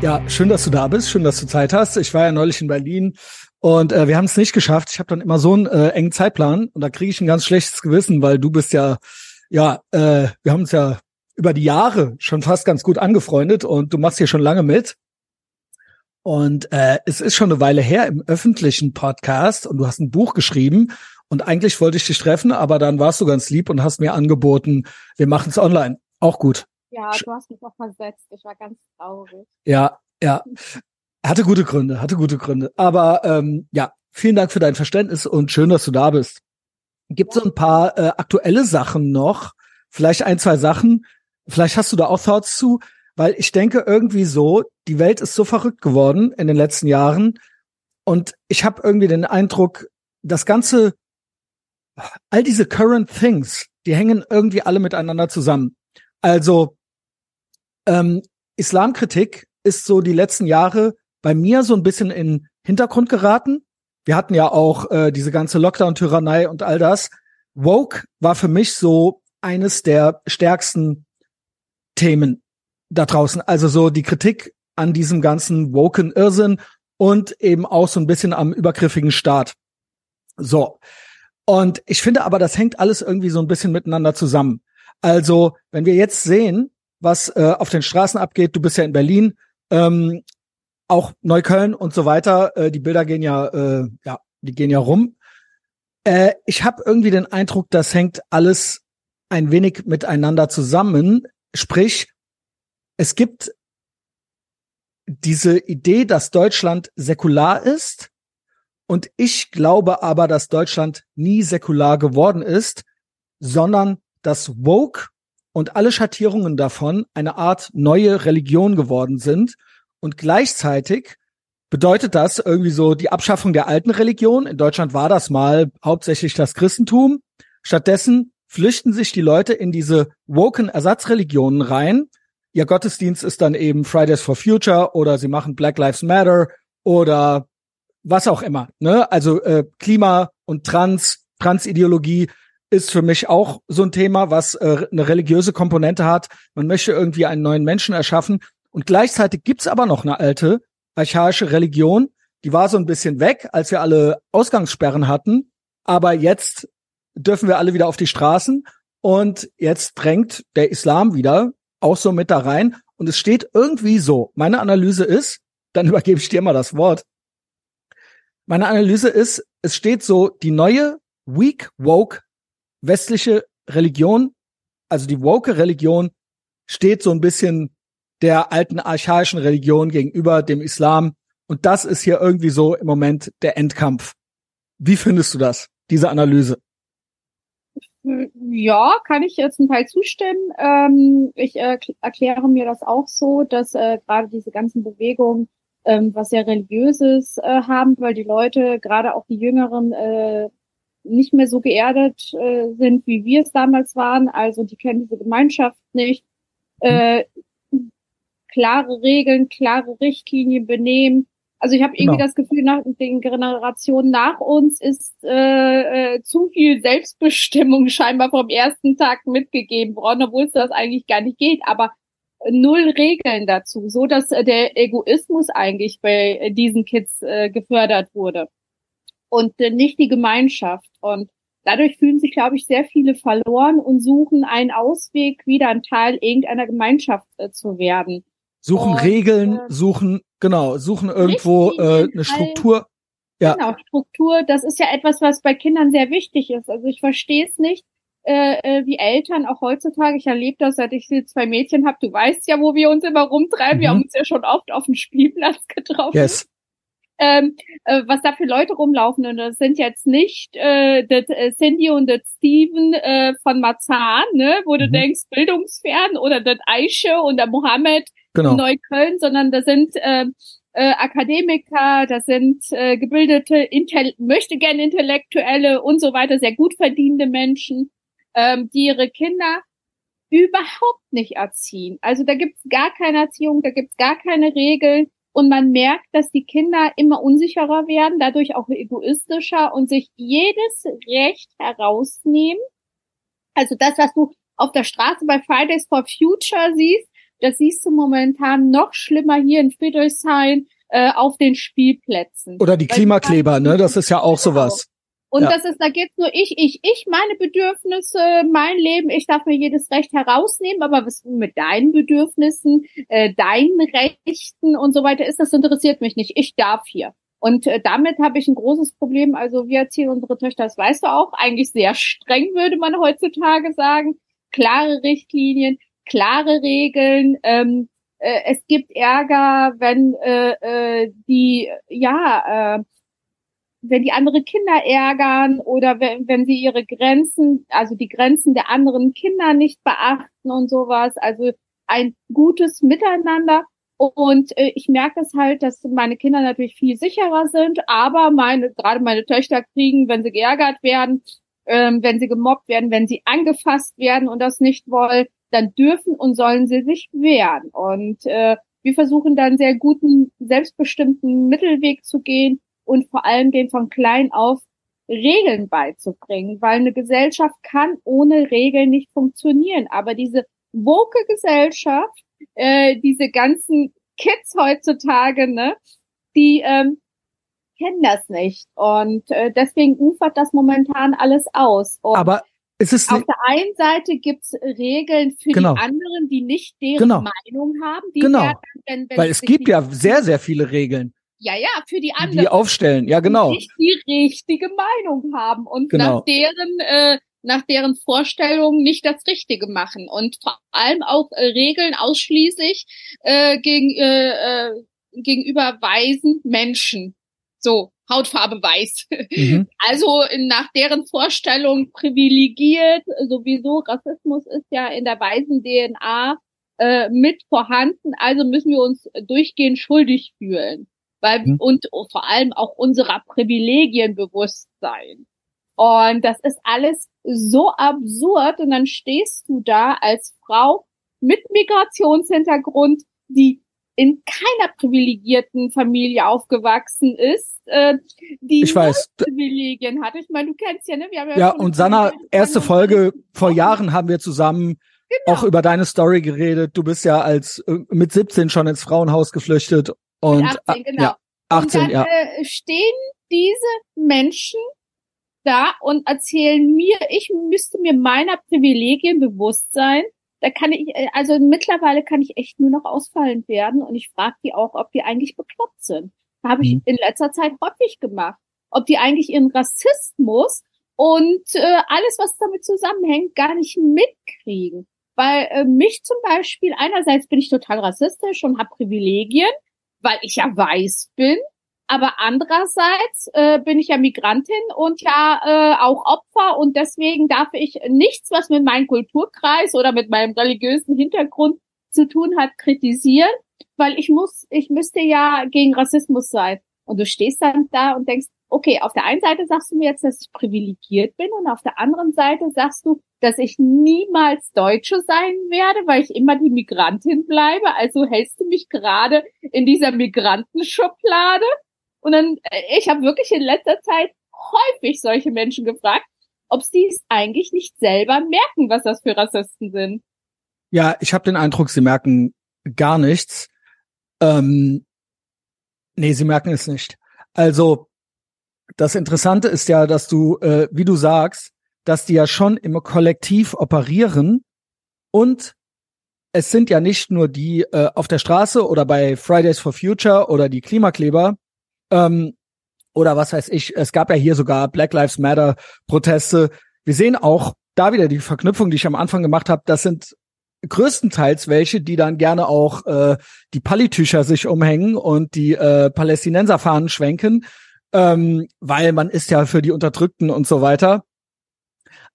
Ja, schön, dass du da bist. Schön, dass du Zeit hast. Ich war ja neulich in Berlin und äh, wir haben es nicht geschafft. Ich habe dann immer so einen äh, engen Zeitplan und da kriege ich ein ganz schlechtes Gewissen, weil du bist ja, ja, äh, wir haben uns ja über die Jahre schon fast ganz gut angefreundet und du machst hier schon lange mit. Und äh, es ist schon eine Weile her im öffentlichen Podcast und du hast ein Buch geschrieben und eigentlich wollte ich dich treffen, aber dann warst du ganz lieb und hast mir angeboten, wir machen es online. Auch gut. Ja, du hast mich auch versetzt. Ich war ganz traurig. Ja, ja. Hatte gute Gründe, hatte gute Gründe. Aber ähm, ja, vielen Dank für dein Verständnis und schön, dass du da bist. Gibt so ein paar äh, aktuelle Sachen noch? Vielleicht ein, zwei Sachen. Vielleicht hast du da auch Thoughts zu, weil ich denke irgendwie so, die Welt ist so verrückt geworden in den letzten Jahren und ich habe irgendwie den Eindruck, das ganze, all diese current things, die hängen irgendwie alle miteinander zusammen. Also ähm, Islamkritik ist so die letzten Jahre bei mir so ein bisschen in Hintergrund geraten. Wir hatten ja auch äh, diese ganze Lockdown-Tyrannei und all das. Woke war für mich so eines der stärksten Themen da draußen. Also so die Kritik an diesem ganzen woken Irrsinn und eben auch so ein bisschen am übergriffigen Staat. So. Und ich finde aber, das hängt alles irgendwie so ein bisschen miteinander zusammen. Also, wenn wir jetzt sehen, was äh, auf den Straßen abgeht. Du bist ja in Berlin, ähm, auch Neukölln und so weiter. Äh, die Bilder gehen ja, äh, ja, die gehen ja rum. Äh, ich habe irgendwie den Eindruck, das hängt alles ein wenig miteinander zusammen. Sprich, es gibt diese Idee, dass Deutschland säkular ist. Und ich glaube aber, dass Deutschland nie säkular geworden ist, sondern dass Woke und alle Schattierungen davon eine Art neue Religion geworden sind. Und gleichzeitig bedeutet das irgendwie so die Abschaffung der alten Religion. In Deutschland war das mal hauptsächlich das Christentum. Stattdessen flüchten sich die Leute in diese woken Ersatzreligionen rein. Ihr Gottesdienst ist dann eben Fridays for Future oder sie machen Black Lives Matter oder was auch immer. Ne? Also äh, Klima und Trans, Transideologie ist für mich auch so ein Thema, was äh, eine religiöse Komponente hat. Man möchte irgendwie einen neuen Menschen erschaffen. Und gleichzeitig gibt's aber noch eine alte archaische Religion. Die war so ein bisschen weg, als wir alle Ausgangssperren hatten. Aber jetzt dürfen wir alle wieder auf die Straßen. Und jetzt drängt der Islam wieder auch so mit da rein. Und es steht irgendwie so. Meine Analyse ist, dann übergebe ich dir mal das Wort. Meine Analyse ist, es steht so, die neue Weak Woke westliche Religion, also die woke Religion, steht so ein bisschen der alten archaischen Religion gegenüber dem Islam. Und das ist hier irgendwie so im Moment der Endkampf. Wie findest du das, diese Analyse? Ja, kann ich jetzt ein Teil zustimmen. Ähm, ich äh, erkläre mir das auch so, dass äh, gerade diese ganzen Bewegungen ähm, was sehr religiöses äh, haben, weil die Leute, gerade auch die Jüngeren, äh, nicht mehr so geerdet äh, sind, wie wir es damals waren. Also die kennen diese Gemeinschaft nicht. Äh, klare Regeln, klare Richtlinien, Benehmen. Also ich habe irgendwie genau. das Gefühl, nach den Generationen nach uns ist äh, äh, zu viel Selbstbestimmung scheinbar vom ersten Tag mitgegeben worden, obwohl es das eigentlich gar nicht geht. Aber null Regeln dazu, so dass äh, der Egoismus eigentlich bei diesen Kids äh, gefördert wurde und äh, nicht die Gemeinschaft. Und dadurch fühlen sich, glaube ich, sehr viele verloren und suchen einen Ausweg, wieder ein Teil irgendeiner Gemeinschaft äh, zu werden. Suchen und, Regeln, äh, suchen, genau, suchen irgendwo äh, eine Struktur. Ja. Genau, Struktur, das ist ja etwas, was bei Kindern sehr wichtig ist. Also ich verstehe es nicht, äh, äh, wie Eltern auch heutzutage, ich erlebe das, seit ich zwei Mädchen habe, du weißt ja, wo wir uns immer rumtreiben, mhm. wir haben uns ja schon oft auf dem Spielplatz getroffen. Yes ähm, äh, was da für Leute rumlaufen. Und das sind jetzt nicht äh, das äh, Cindy und das Steven äh, von Marzahn, ne, wo du mhm. denkst, bildungsfern, oder das Aische und der Mohammed genau. in Neukölln, sondern das sind äh, äh, Akademiker, das sind äh, gebildete, Intell möchte gerne Intellektuelle und so weiter, sehr gut verdienende Menschen, ähm, die ihre Kinder überhaupt nicht erziehen. Also da gibt's gar keine Erziehung, da gibt's gar keine Regeln. Und man merkt, dass die Kinder immer unsicherer werden, dadurch auch egoistischer und sich jedes Recht herausnehmen. Also das, was du auf der Straße bei Fridays for Future siehst, Das siehst du momentan noch schlimmer hier in Friedrichshain äh, auf den Spielplätzen. Oder die Klimakleber, ne? Das ist ja auch genau. sowas. Und ja. das ist, da geht's nur ich, ich, ich, meine Bedürfnisse, mein Leben, ich darf mir jedes Recht herausnehmen, aber was mit deinen Bedürfnissen, äh, deinen Rechten und so weiter ist, das interessiert mich nicht. Ich darf hier. Und äh, damit habe ich ein großes Problem. Also wir erziehen unsere Töchter, das weißt du auch, eigentlich sehr streng, würde man heutzutage sagen. Klare Richtlinien, klare Regeln. Ähm, äh, es gibt Ärger, wenn äh, äh, die ja äh, wenn die andere Kinder ärgern oder wenn, wenn sie ihre Grenzen, also die Grenzen der anderen Kinder nicht beachten und sowas. Also ein gutes Miteinander. Und äh, ich merke es halt, dass meine Kinder natürlich viel sicherer sind, aber meine, gerade meine Töchter kriegen, wenn sie geärgert werden, ähm, wenn sie gemobbt werden, wenn sie angefasst werden und das nicht wollen, dann dürfen und sollen sie sich wehren. Und äh, wir versuchen dann sehr guten, selbstbestimmten Mittelweg zu gehen und vor allem den von klein auf Regeln beizubringen, weil eine Gesellschaft kann ohne Regeln nicht funktionieren. Aber diese woke Gesellschaft, äh, diese ganzen Kids heutzutage, ne, die ähm, kennen das nicht. Und äh, deswegen ufert das momentan alles aus. Und Aber es ist auf der einen Seite gibt's Regeln für genau. die anderen, die nicht deren genau. Meinung haben. Die genau. Werden, wenn, wenn Weil es gibt ja sehr, sehr viele Regeln. Ja, ja, für die anderen. Die aufstellen, ja genau. Die nicht die richtige Meinung haben und genau. nach deren äh, nach deren Vorstellungen nicht das Richtige machen und vor allem auch äh, Regeln ausschließlich äh, gegen, äh, äh, gegenüber weisen Menschen. So, Hautfarbe weiß. Mhm. Also nach deren Vorstellung privilegiert, sowieso Rassismus ist ja in der weisen DNA äh, mit vorhanden, also müssen wir uns durchgehend schuldig fühlen weil mhm. und vor allem auch unserer Privilegien bewusst sein. Und das ist alles so absurd und dann stehst du da als Frau mit Migrationshintergrund, die in keiner privilegierten Familie aufgewachsen ist, äh, die ich weiß. Privilegien hat. Ich meine, du kennst ja, ne? Wir haben ja, ja und Sanna, erste Folge vor Jahren haben wir zusammen genau. auch über deine Story geredet. Du bist ja als äh, mit 17 schon ins Frauenhaus geflüchtet und 18, genau. Ja, 18, und dann, ja. Äh, stehen diese Menschen da und erzählen mir, ich müsste mir meiner Privilegien bewusst sein. Da kann ich, äh, also mittlerweile kann ich echt nur noch ausfallend werden und ich frage die auch, ob die eigentlich bekloppt sind. Habe ich mhm. in letzter Zeit häufig gemacht. Ob die eigentlich ihren Rassismus und äh, alles, was damit zusammenhängt, gar nicht mitkriegen. Weil äh, mich zum Beispiel, einerseits bin ich total rassistisch und habe Privilegien, weil ich ja weiß bin. Aber andererseits äh, bin ich ja Migrantin und ja äh, auch Opfer und deswegen darf ich nichts, was mit meinem Kulturkreis oder mit meinem religiösen Hintergrund zu tun hat, kritisieren, weil ich muss, ich müsste ja gegen Rassismus sein. Und du stehst dann da und denkst, okay, auf der einen Seite sagst du mir jetzt, dass ich privilegiert bin und auf der anderen Seite sagst du, dass ich niemals Deutsche sein werde, weil ich immer die Migrantin bleibe. Also hältst du mich gerade in dieser Migrantenschublade? Und dann, äh, ich habe wirklich in letzter Zeit häufig solche Menschen gefragt, ob sie es eigentlich nicht selber merken, was das für Rassisten sind. Ja, ich habe den Eindruck, sie merken gar nichts. Ähm, nee, sie merken es nicht. Also das Interessante ist ja, dass du, äh, wie du sagst, dass die ja schon im Kollektiv operieren und es sind ja nicht nur die äh, auf der Straße oder bei Fridays for Future oder die Klimakleber ähm, oder was weiß ich. Es gab ja hier sogar Black Lives Matter Proteste. Wir sehen auch da wieder die Verknüpfung, die ich am Anfang gemacht habe. Das sind größtenteils welche, die dann gerne auch äh, die Palitücher sich umhängen und die äh, Palästinenserfahnen schwenken ähm, weil man ist ja für die Unterdrückten und so weiter.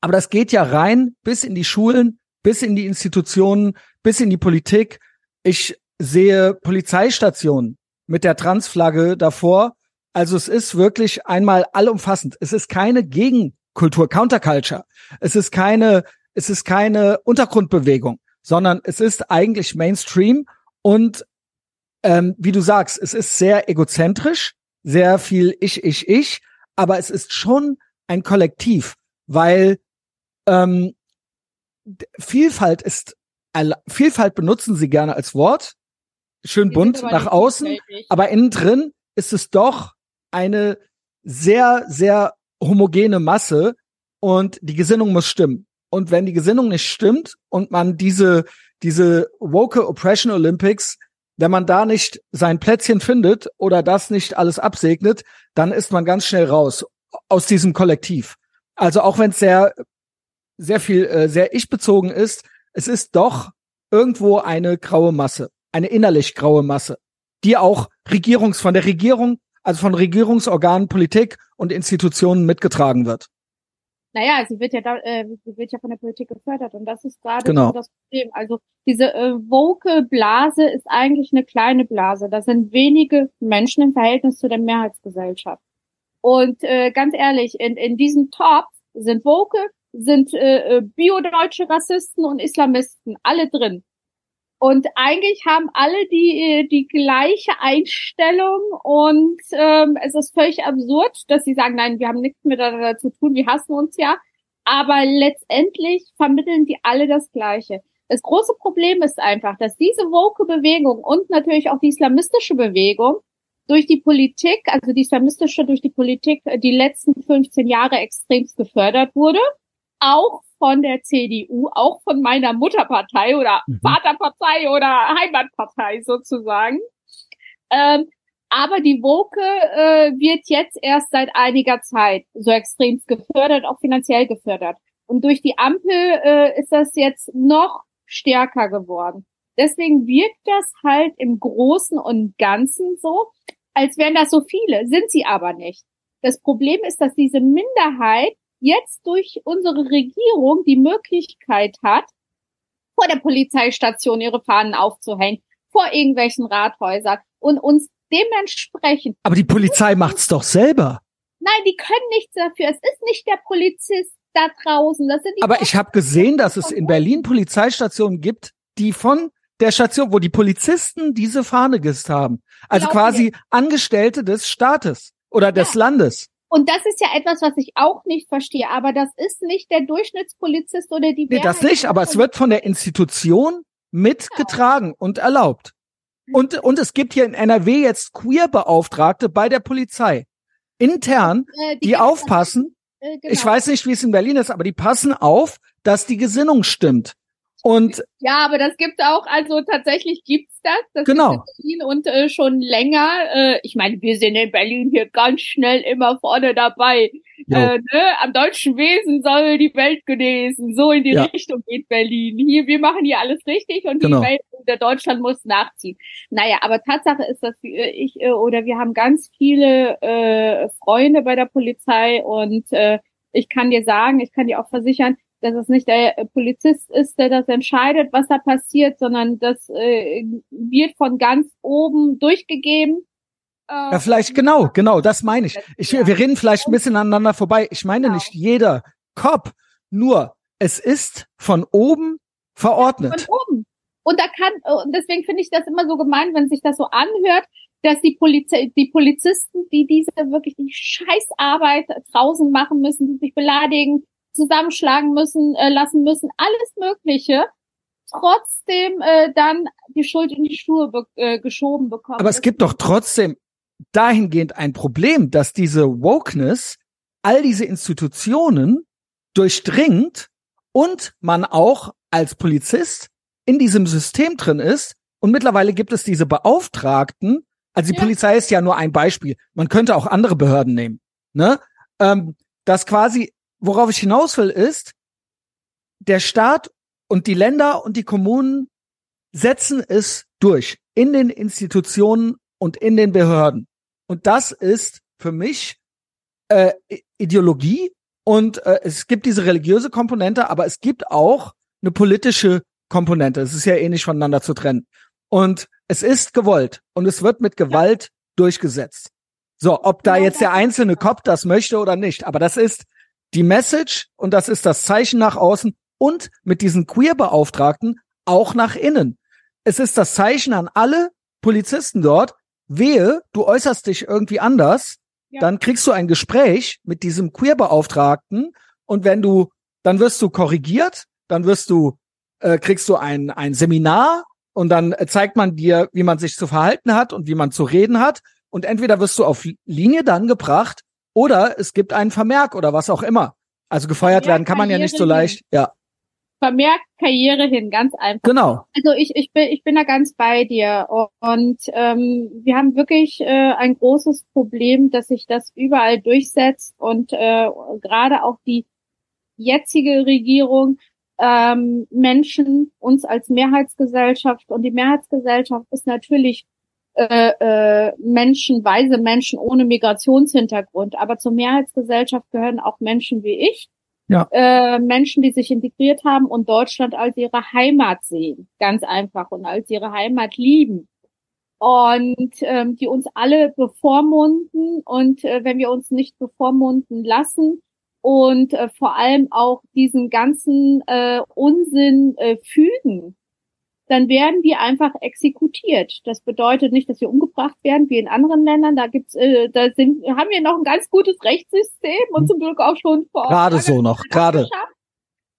Aber das geht ja rein bis in die Schulen, bis in die Institutionen, bis in die Politik. Ich sehe Polizeistationen mit der Transflagge davor. Also es ist wirklich einmal allumfassend. Es ist keine Gegenkultur, Counterculture. Es ist keine, es ist keine Untergrundbewegung, sondern es ist eigentlich Mainstream und ähm, wie du sagst, es ist sehr egozentrisch sehr viel ich, ich, ich, aber es ist schon ein Kollektiv, weil ähm, Vielfalt ist Vielfalt benutzen sie gerne als Wort, schön Die bunt nach außen, aber innen drin ist es doch eine sehr, sehr homogene Masse und die Gesinnung muss stimmen. Und wenn die Gesinnung nicht stimmt und man diese, diese woke Oppression Olympics, wenn man da nicht sein Plätzchen findet oder das nicht alles absegnet, dann ist man ganz schnell raus aus diesem Kollektiv. Also auch wenn es sehr, sehr viel, äh, sehr ich-bezogen ist, es ist doch irgendwo eine graue Masse, eine innerlich graue Masse, die auch Regierungs, von der Regierung, also von Regierungsorganen, Politik und Institutionen mitgetragen wird. Naja, sie wird ja da, äh, sie wird ja von der Politik gefördert und das ist gerade Genau. so das Problem. Also diese äh, woke Blase ist eigentlich eine kleine Blase. Das sind wenige Menschen im Verhältnis zu der Mehrheitsgesellschaft. Und äh, ganz ehrlich, in, in diesem Top sind Woke, sind äh, äh, biodeutsche Rassisten und Islamisten alle drin. Und eigentlich haben alle die äh, die gleiche Einstellung und ähm, es ist völlig absurd, dass sie sagen, nein, wir haben nichts miteinander zu tun, wir hassen uns ja. Aber letztendlich vermitteln die alle das Gleiche. Das große Problem ist einfach, dass diese woke Bewegung und natürlich auch die islamistische Bewegung durch die Politik, also die islamistische durch die Politik, äh, die letzten 15 Jahre extremst gefördert wurde. Auch von der CDU, auch von meiner Mutterpartei oder Mhm. Vaterpartei oder Heimatpartei sozusagen. Ähm, aber die Woke äh, wird jetzt erst seit einiger Zeit so extremst gefördert, auch finanziell gefördert. Und durch die Ampel äh, ist das jetzt noch stärker geworden. Deswegen wirkt das halt im Großen und Ganzen so, als wären das so viele, sind sie aber nicht. Das Problem ist, dass diese Minderheit jetzt durch unsere Regierung die Möglichkeit hat, vor der Polizeistation ihre Fahnen aufzuhängen, vor irgendwelchen Rathäusern und uns dementsprechend, Aber die Polizei macht's doch selber. nein, die können nichts dafür. Es ist nicht der Polizist da draußen. Das sind die Aber ich habe gesehen, dass es in Berlin Polizeistationen gibt, die von der Station, wo die Polizisten diese Fahne gehisst haben. Also quasi Angestellte des Staates oder des Landes. Und das ist ja etwas, was ich auch nicht verstehe. Aber das ist nicht der Durchschnittspolizist oder die Nee, das nicht, aber es wird von der Institution mitgetragen und erlaubt. Und, und es gibt hier in NRW jetzt Queer-Beauftragte bei der Polizei. Intern, Äh, die gibt's aufpassen, äh, genau. ich weiß nicht, wie es in Berlin ist, aber die passen auf, dass die Gesinnung stimmt. Und Ja, aber das gibt auch, also tatsächlich gibt's das. das Genau. gibt's in Berlin und äh, schon länger. Äh, ich meine, wir sind in Berlin hier ganz schnell immer vorne dabei. Äh, ne? Am deutschen Wesen soll die Welt genesen. So in die Ja. Richtung geht Berlin. Hier, wir machen hier alles richtig und Genau. die Welt, der Deutschland muss nachziehen. Naja, aber Tatsache ist, dass wir, ich äh, oder wir haben ganz viele äh, Freunde bei der Polizei und äh, ich kann dir sagen, ich kann dir auch versichern, dass es nicht der äh, Polizist ist, der das entscheidet, was da passiert, sondern das äh, wird von ganz oben durchgegeben. Äh, Ja, vielleicht genau, genau, das meine ich. ich wir reden vielleicht ein bisschen aneinander vorbei. Ich meine Genau. nicht jeder Cop, nur es ist von oben verordnet. von oben. Und da kann, und deswegen finde ich das immer so gemein, wenn sich das so anhört, dass die Polizei, die Polizisten, die diese wirklich die Scheißarbeit draußen machen müssen, die sich beleidigen, zusammenschlagen müssen, äh, lassen müssen, alles Mögliche, trotzdem äh, dann die Schuld in die Schuhe be äh, geschoben bekommen. Aber es gibt doch trotzdem dahingehend ein Problem, dass diese Wokeness all diese Institutionen durchdringt und man auch als Polizist in diesem System drin ist. Und mittlerweile gibt es diese Beauftragten. Also die Ja. Polizei ist ja nur ein Beispiel. Man könnte auch andere Behörden nehmen. Ne? Ähm, das quasi, worauf ich hinaus will, ist, der Staat und die Länder und die Kommunen setzen es durch in den Institutionen und in den Behörden. Und das ist für mich äh, Ideologie und äh, es gibt diese religiöse Komponente, aber es gibt auch eine politische Komponente. Es ist ja eh nicht voneinander zu trennen. Und es ist gewollt und es wird mit Gewalt durchgesetzt. So, ob da jetzt der einzelne. Cop das möchte oder nicht, aber das ist die Message und das ist das Zeichen nach außen und mit diesen Queer-Beauftragten auch nach innen. Es ist das Zeichen an alle Polizisten dort, wehe, du äußerst dich irgendwie anders, Ja. dann kriegst du ein Gespräch mit diesem Queer-Beauftragten und wenn du, dann wirst du korrigiert, dann wirst du äh, kriegst du ein, ein Seminar und dann zeigt man dir, wie man sich zu verhalten hat und wie man zu reden hat. Und entweder wirst du auf Linie dann gebracht oder es gibt einen Vermerk oder was auch immer. Also gefeuert werden kann man ja nicht so leicht. Ja. Vermerk Karriere hin, ganz einfach. Genau. Also ich, ich bin ich bin da ganz bei dir und ähm, wir haben wirklich äh, ein großes Problem, dass sich das überall durchsetzt und äh, gerade auch die jetzige Regierung ähm, Menschen, uns als Mehrheitsgesellschaft und die Mehrheitsgesellschaft ist natürlich äh, äh, Menschen, weise Menschen ohne Migrationshintergrund, aber zur Mehrheitsgesellschaft gehören auch Menschen wie ich, ja. äh, Menschen, die sich integriert haben und Deutschland als ihre Heimat sehen, ganz einfach. Und als ihre Heimat lieben. Und ähm, die uns alle bevormunden. Und äh, wenn wir uns nicht bevormunden lassen, und äh, vor allem auch diesen ganzen äh, Unsinn äh, fügen, dann werden die einfach exekutiert. Das bedeutet nicht, dass wir umgebracht werden wie in anderen Ländern. Da gibt's, äh, da sind, haben wir noch ein ganz gutes Rechtssystem und zum Glück auch schon vor. Gerade so noch, gerade.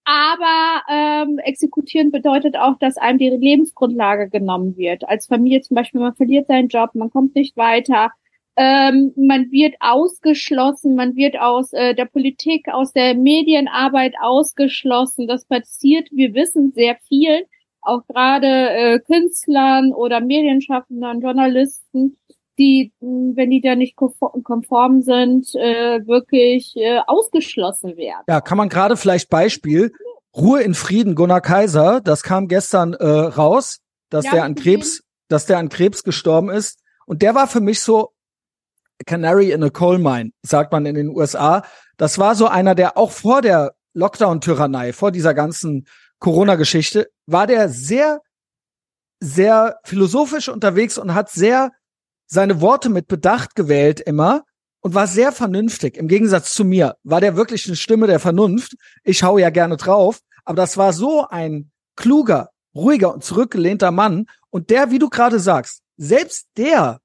Aber ähm, exekutieren bedeutet auch, dass einem die Lebensgrundlage genommen wird. Als Familie zum Beispiel, man verliert seinen Job, man kommt nicht weiter, ähm, man wird ausgeschlossen, man wird aus äh, der Politik, aus der Medienarbeit ausgeschlossen. Das passiert, wir wissen sehr viel, auch gerade äh, Künstlern oder Medienschaffenden, Journalisten, die, wenn die da nicht konform sind, äh, wirklich äh, ausgeschlossen werden. Ja, kann man gerade vielleicht Beispiel Ruhe in Frieden, Gunnar Kaiser, das kam gestern äh, raus, dass ja, der an Krebs, dass der an Krebs gestorben ist. Und der war für mich so Canary in a Coal Mine, sagt man in den USA. Das war so einer, der auch vor der Lockdown-Tyrannei, vor dieser ganzen Corona-Geschichte, war der sehr, sehr philosophisch unterwegs und hat sehr seine Worte mit Bedacht gewählt immer und war sehr vernünftig. Im Gegensatz zu mir war der wirklich eine Stimme der Vernunft. Ich hau ja gerne drauf, aber das war so ein kluger, ruhiger und zurückgelehnter Mann. Und der, wie du gerade sagst, selbst der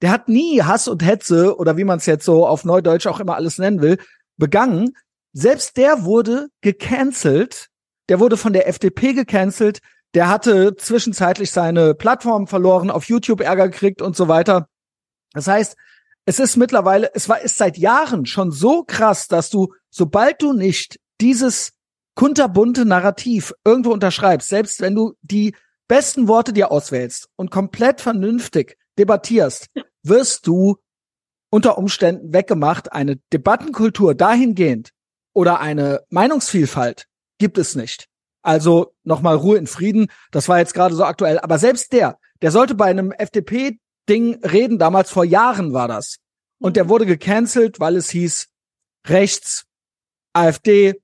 der hat nie Hass und Hetze oder wie man es jetzt so auf Neudeutsch auch immer alles nennen will, begangen. Selbst der wurde gecancelt. Der wurde von der FDP gecancelt. Der hatte zwischenzeitlich seine Plattform verloren, auf YouTube Ärger gekriegt und so weiter. Das heißt, es ist mittlerweile, es war, ist seit Jahren schon so krass, dass du, sobald du nicht dieses kunterbunte Narrativ irgendwo unterschreibst, selbst wenn du die besten Worte dir auswählst und komplett vernünftig debattierst, wirst du unter Umständen weggemacht. Eine Debattenkultur dahingehend oder eine Meinungsvielfalt gibt es nicht. Also nochmal Ruhe in Frieden. Das war jetzt gerade so aktuell. Aber selbst der, der sollte bei einem FDP-Ding reden. Damals vor Jahren war das. Und der wurde gecancelt, weil es hieß rechts, AfD,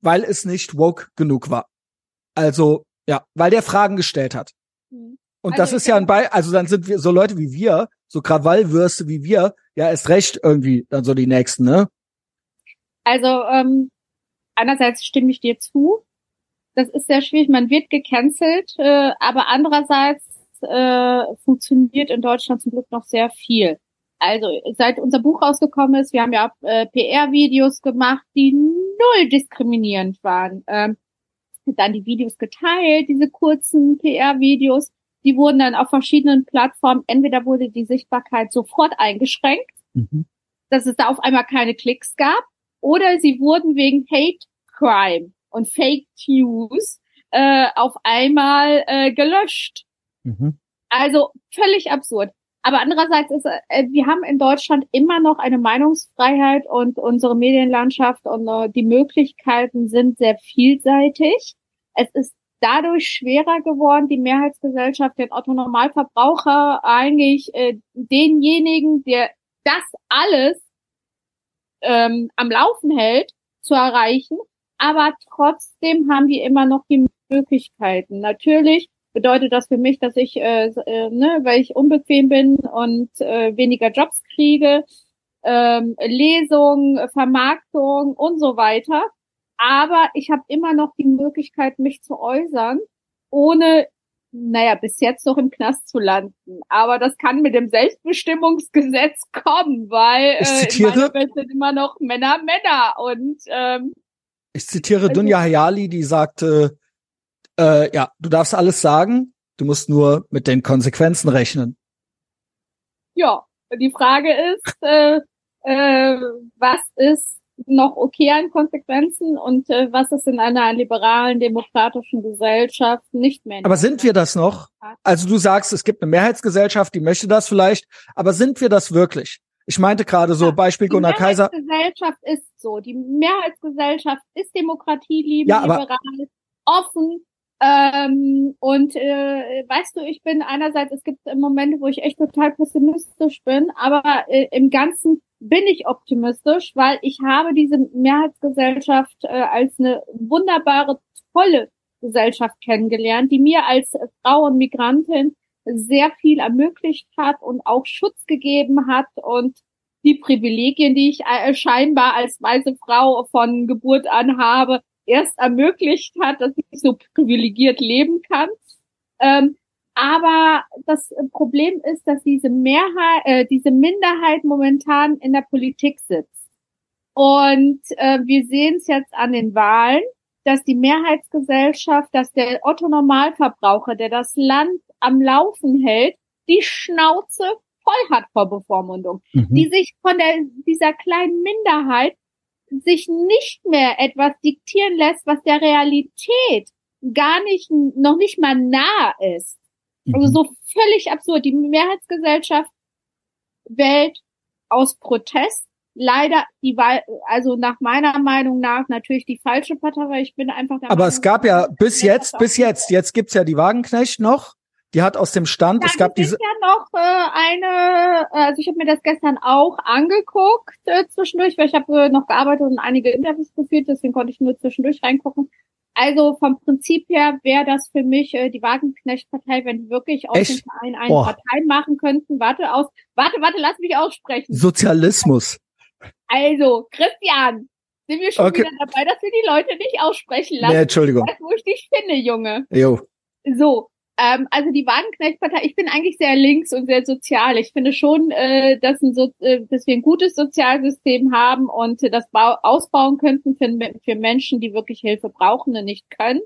weil es nicht woke genug war. Also, ja, weil der Fragen gestellt hat. Mhm. Und also das ist ja ein Be also dann sind wir so Leute wie wir, so Krawallwürste wie wir, ja erst recht irgendwie dann so die nächsten, ne? Also ähm, einerseits stimme ich dir zu. Das ist sehr schwierig. Man wird gecancelt, äh, aber andererseits äh, funktioniert in Deutschland zum Glück noch sehr viel. Also seit unser Buch rausgekommen ist, wir haben ja äh, PR-Videos gemacht, die null diskriminierend waren. Ähm, dann die Videos geteilt, diese kurzen PR-Videos die wurden dann auf verschiedenen Plattformen, entweder wurde die Sichtbarkeit sofort eingeschränkt, mhm. dass es da auf einmal keine Klicks gab, oder sie wurden wegen Hate Crime und Fake News äh, auf einmal äh, gelöscht. Mhm. Also völlig absurd. Aber andererseits ist, äh, wir haben in Deutschland immer noch eine Meinungsfreiheit und unsere Medienlandschaft und äh, die Möglichkeiten sind sehr vielseitig. Es ist dadurch schwerer geworden, die Mehrheitsgesellschaft, den Otto Normalverbraucher eigentlich äh, denjenigen, der das alles ähm, am Laufen hält, zu erreichen. Aber trotzdem haben die immer noch die Möglichkeiten. Natürlich bedeutet das für mich, dass ich, äh, äh, ne, weil ich unbequem bin und äh, weniger Jobs kriege, ähm, Lesung, Vermarktung und so weiter aber ich habe immer noch die Möglichkeit, mich zu äußern, ohne, naja, bis jetzt noch im Knast zu landen. Aber das kann mit dem Selbstbestimmungsgesetz kommen, weil ich zitiere, äh, in meiner Welt sind immer noch Männer Männer und ähm, ich zitiere also, Dunja Hayali, die sagte, Äh, ja, du darfst alles sagen. Du musst nur mit den Konsequenzen rechnen. Ja, die Frage ist, äh, äh, was ist noch okay an Konsequenzen und äh, was ist in einer liberalen, demokratischen Gesellschaft nicht mehr. Aber sind wir das noch? Also du sagst, es gibt eine Mehrheitsgesellschaft, die möchte das vielleicht, aber sind wir das wirklich? Ich meinte gerade so, Beispiel Gunnar Kaiser. Die Mehrheitsgesellschaft ist so. Die Mehrheitsgesellschaft ist Demokratie lieben, ja, liberal, offen. Ähm, und äh, weißt du, ich bin einerseits, es gibt Momente, wo ich echt total pessimistisch bin, aber äh, im Ganzen bin ich optimistisch, weil ich habe diese Mehrheitsgesellschaft äh, als eine wunderbare, tolle Gesellschaft kennengelernt, die mir als Frau und Migrantin sehr viel ermöglicht hat und auch Schutz gegeben hat und die Privilegien, die ich äh, scheinbar als weiße Frau von Geburt an habe, erst ermöglicht hat, dass ich so privilegiert leben kann. Ähm, aber das Problem ist, dass diese Mehrheit, äh, diese Minderheit momentan in der Politik sitzt. Und äh, wir sehen es jetzt an den Wahlen, dass die Mehrheitsgesellschaft, dass der Otto Normalverbraucher, der das Land am Laufen hält, die Schnauze voll hat vor Bevormundung, mhm. die sich von der, dieser kleinen Minderheit sich nicht mehr etwas diktieren lässt, was der Realität gar nicht, noch nicht mal nah ist. Also so völlig absurd. Die Mehrheitsgesellschaft wählt aus Protest leider die Wahl, also nach meiner Meinung nach natürlich die falsche Partei, weil ich bin einfach der Aber Meinung, es gab ja bis jetzt, bis jetzt, jetzt gibt's ja die Wagenknecht noch. Die hat aus dem Stand, ja, es gab diese. ja noch äh, eine, also ich habe mir das gestern auch angeguckt äh, zwischendurch, weil ich habe äh, noch gearbeitet und einige Interviews geführt, deswegen konnte ich nur zwischendurch reingucken. Also vom Prinzip her wäre das für mich äh, die Wagenknecht-Partei, wenn die wirklich aus Echt? dem Verein eine oh. Partei machen könnten. Warte aus, warte, warte, lass mich aussprechen. Sozialismus. Also, Christian, sind wir schon okay. wieder dabei, dass wir die Leute nicht aussprechen lassen. Nee, Entschuldigung. Weißt, wo ich dich finde, Junge. Jo. So, ähm, also die Wagenknecht-Partei, ich bin eigentlich sehr links und sehr sozial. Ich finde schon, äh, dass, ein so, äh, dass wir ein gutes Sozialsystem haben und äh, das bau ausbauen könnten für, für Menschen, die wirklich Hilfe brauchen und nicht können.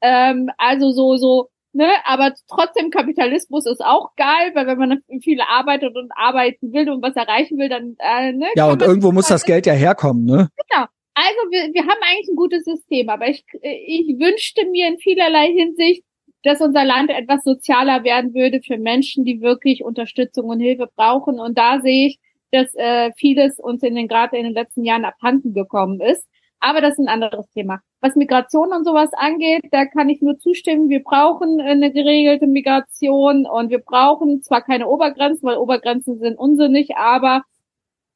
Ähm, also so, so, ne, aber trotzdem Kapitalismus ist auch geil, weil wenn man viel arbeitet und arbeiten will und was erreichen will, dann, äh, ne. Ja, und irgendwo muss das Geld ja herkommen, ne? Genau. Also wir, wir haben eigentlich ein gutes System, aber ich, ich wünschte mir in vielerlei Hinsicht, dass unser Land etwas sozialer werden würde für Menschen, die wirklich Unterstützung und Hilfe brauchen. Und da sehe ich, dass äh, vieles uns in den gerade in den letzten Jahren abhanden gekommen ist. Aber das ist ein anderes Thema. Was Migration und sowas angeht, da kann ich nur zustimmen. Wir brauchen eine geregelte Migration und wir brauchen zwar keine Obergrenzen, weil Obergrenzen sind unsinnig, aber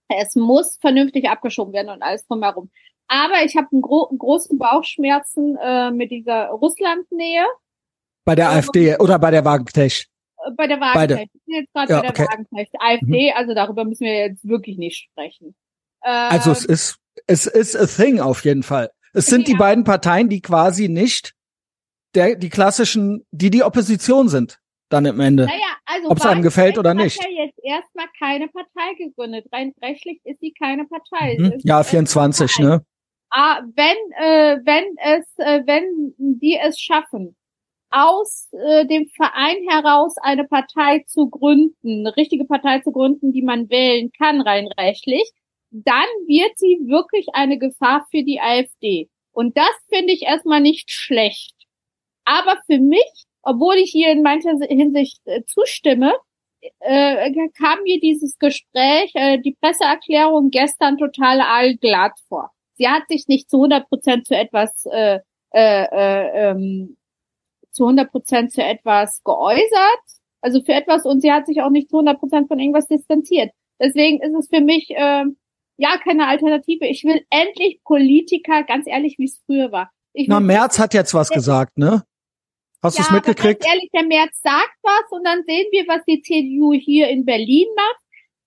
es muss vernünftig abgeschoben werden und alles drumherum. Aber ich habe einen gro großen Bauchschmerzen äh, mit dieser Russland-Nähe. Bei der AfD oder bei der Wagenknecht? Bei der Wagenknecht. Ich bin jetzt gerade ja, bei der okay. Wagenknecht. AfD, mhm. also darüber müssen wir jetzt wirklich nicht sprechen. Ähm, also es ist, es ist a thing auf jeden Fall. Es sind ja. die beiden Parteien, die quasi nicht der, die klassischen, die die Opposition sind, dann am Ende. Naja, also Ob es einem gefällt oder nicht. Hat ja jetzt erstmal keine Partei gegründet. Rein rechtlich ist sie keine Partei. Mhm. Ja, 24, ne? Ah, wenn, äh, wenn es, äh, wenn die es schaffen, aus äh, dem Verein heraus eine Partei zu gründen, eine richtige Partei zu gründen, die man wählen kann rein rechtlich, dann wird sie wirklich eine Gefahr für die AfD. Und das finde ich erstmal nicht schlecht. Aber für mich, obwohl ich hier in mancher Hinsicht äh, zustimme, äh, kam mir dieses Gespräch, äh, die Presseerklärung gestern total allglatt vor. Sie hat sich nicht zu 100 Prozent zu etwas äh, äh, äh, ähm, zu 100 Prozent zu etwas geäußert, also für etwas und sie hat sich auch nicht zu 100 Prozent von irgendwas distanziert. Deswegen ist es für mich äh, ja keine Alternative. Ich will endlich Politiker, ganz ehrlich, wie es früher war. Ich Na, Merz hat jetzt was gesagt, ne? Hast ja, du es mitgekriegt? Ganz ehrlich, der Merz sagt was und dann sehen wir, was die CDU hier in Berlin macht.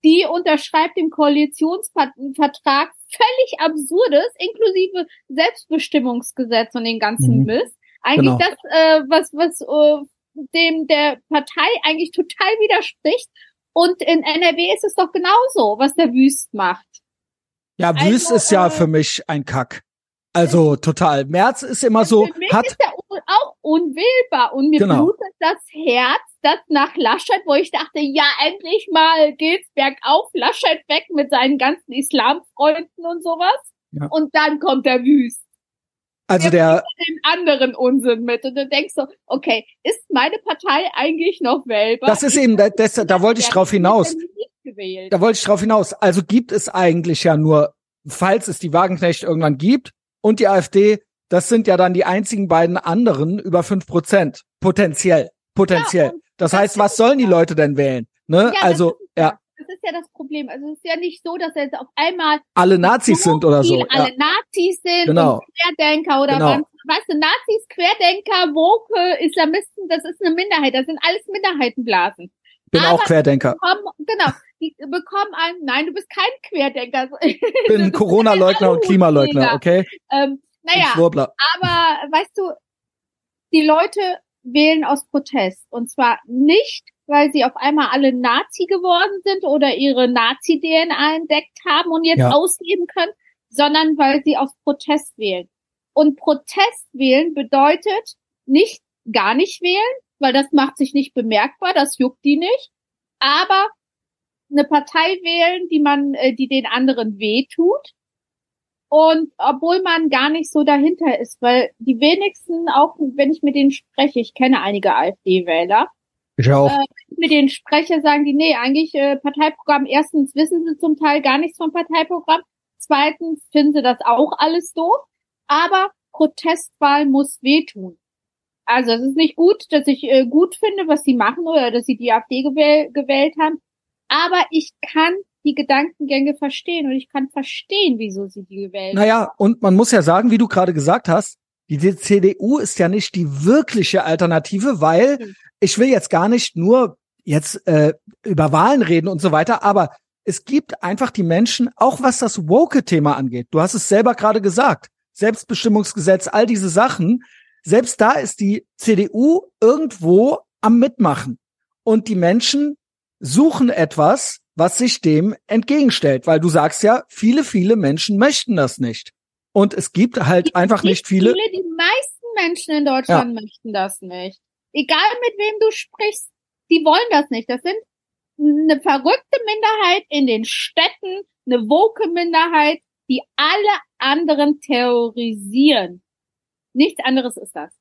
Die unterschreibt im Koalitionsvertrag völlig absurdes, inklusive Selbstbestimmungsgesetz und den ganzen mhm. Mist. Eigentlich genau. das, äh, was, was äh, dem der Partei eigentlich total widerspricht. Und in NRW ist es doch genauso, was der Wüst macht. Ja, Wüst also, ist ja äh, für mich ein Kack. Also total. Merz ist immer so. Für mich hat ist der auch unwählbar. Und mir Genau. blutet das Herz, das nach Laschet, wo ich dachte, ja, endlich mal geht's bergauf, Laschet weg mit seinen ganzen Islamfreunden und sowas. Ja. Und dann kommt der Wüst, Also der, den anderen Unsinn mit. Und du denkst so, okay, ist meine Partei eigentlich noch wählbar? das ist eben, da, das, da wollte ich drauf hinaus. Da wollte ich drauf hinaus. Also gibt es eigentlich ja nur, falls es die Wagenknecht irgendwann gibt und die AfD, das sind ja dann die einzigen beiden anderen über fünf Prozent. Potenziell. Potenziell. und das das heißt, was sollen die ja- Leute denn wählen? Ne? Ja, das also, ja, Das ist ja das Problem. Also es ist ja nicht so, dass jetzt auf einmal alle Nazis sind oder so. viele Ja, alle Nazis sind Genau. Querdenker oder Genau. was. Weißt du, Nazis, Querdenker, Woke, Islamisten, das ist eine Minderheit. Das sind alles Minderheitenblasen. bin aber- auch Querdenker. Bekommen, genau, die bekommen ein, nein, du bist kein Querdenker. Bin Corona-Leugner und Klimaleugner, okay? ähm, naja, aber weißt du, die Leute wählen aus Protest. Und zwar nicht, weil sie auf einmal alle Nazi geworden sind oder ihre Nazi-DNA entdeckt haben und jetzt Ja. ausleben können, sondern weil sie aus Protest wählen. Und Protest wählen bedeutet nicht gar nicht wählen, weil das macht sich nicht bemerkbar, das juckt die nicht. Aber eine Partei wählen, die man, äh, die den anderen wehtut. Und obwohl man gar nicht so dahinter ist, weil die wenigsten, auch wenn ich mit denen spreche, ich kenne einige AfD-Wähler, Ich auch. Äh, mit denen spreche, sagen die, nee, eigentlich äh, Parteiprogramm, erstens wissen sie zum Teil gar nichts vom Parteiprogramm, zweitens finden sie das auch alles doof, aber Protestwahl muss wehtun. Also es ist nicht gut, dass ich äh, gut finde, was sie machen oder dass sie die AfD gewähl gewählt haben, aber ich kann die Gedankengänge verstehen und ich kann verstehen, wieso sie die gewählt haben. Naja, und man muss ja sagen, wie du gerade gesagt hast, die CDU ist ja nicht die wirkliche Alternative, weil Hm. ich will jetzt gar nicht nur jetzt äh, über Wahlen reden und so weiter, aber es gibt einfach die Menschen, auch was das Woke-Thema angeht. Du hast es selber gerade gesagt. Selbstbestimmungsgesetz, all diese Sachen. Selbst da ist die CDU irgendwo am Mitmachen. Und die Menschen suchen etwas, was sich dem entgegenstellt, weil du sagst ja, viele, viele Menschen möchten das nicht. Und es gibt halt einfach nicht viele. Die meisten Menschen in Deutschland möchten das nicht. Egal mit wem du sprichst, die wollen das nicht. Das sind eine verrückte Minderheit in den Städten, eine woke Minderheit, die alle anderen terrorisieren. Nichts anderes ist das.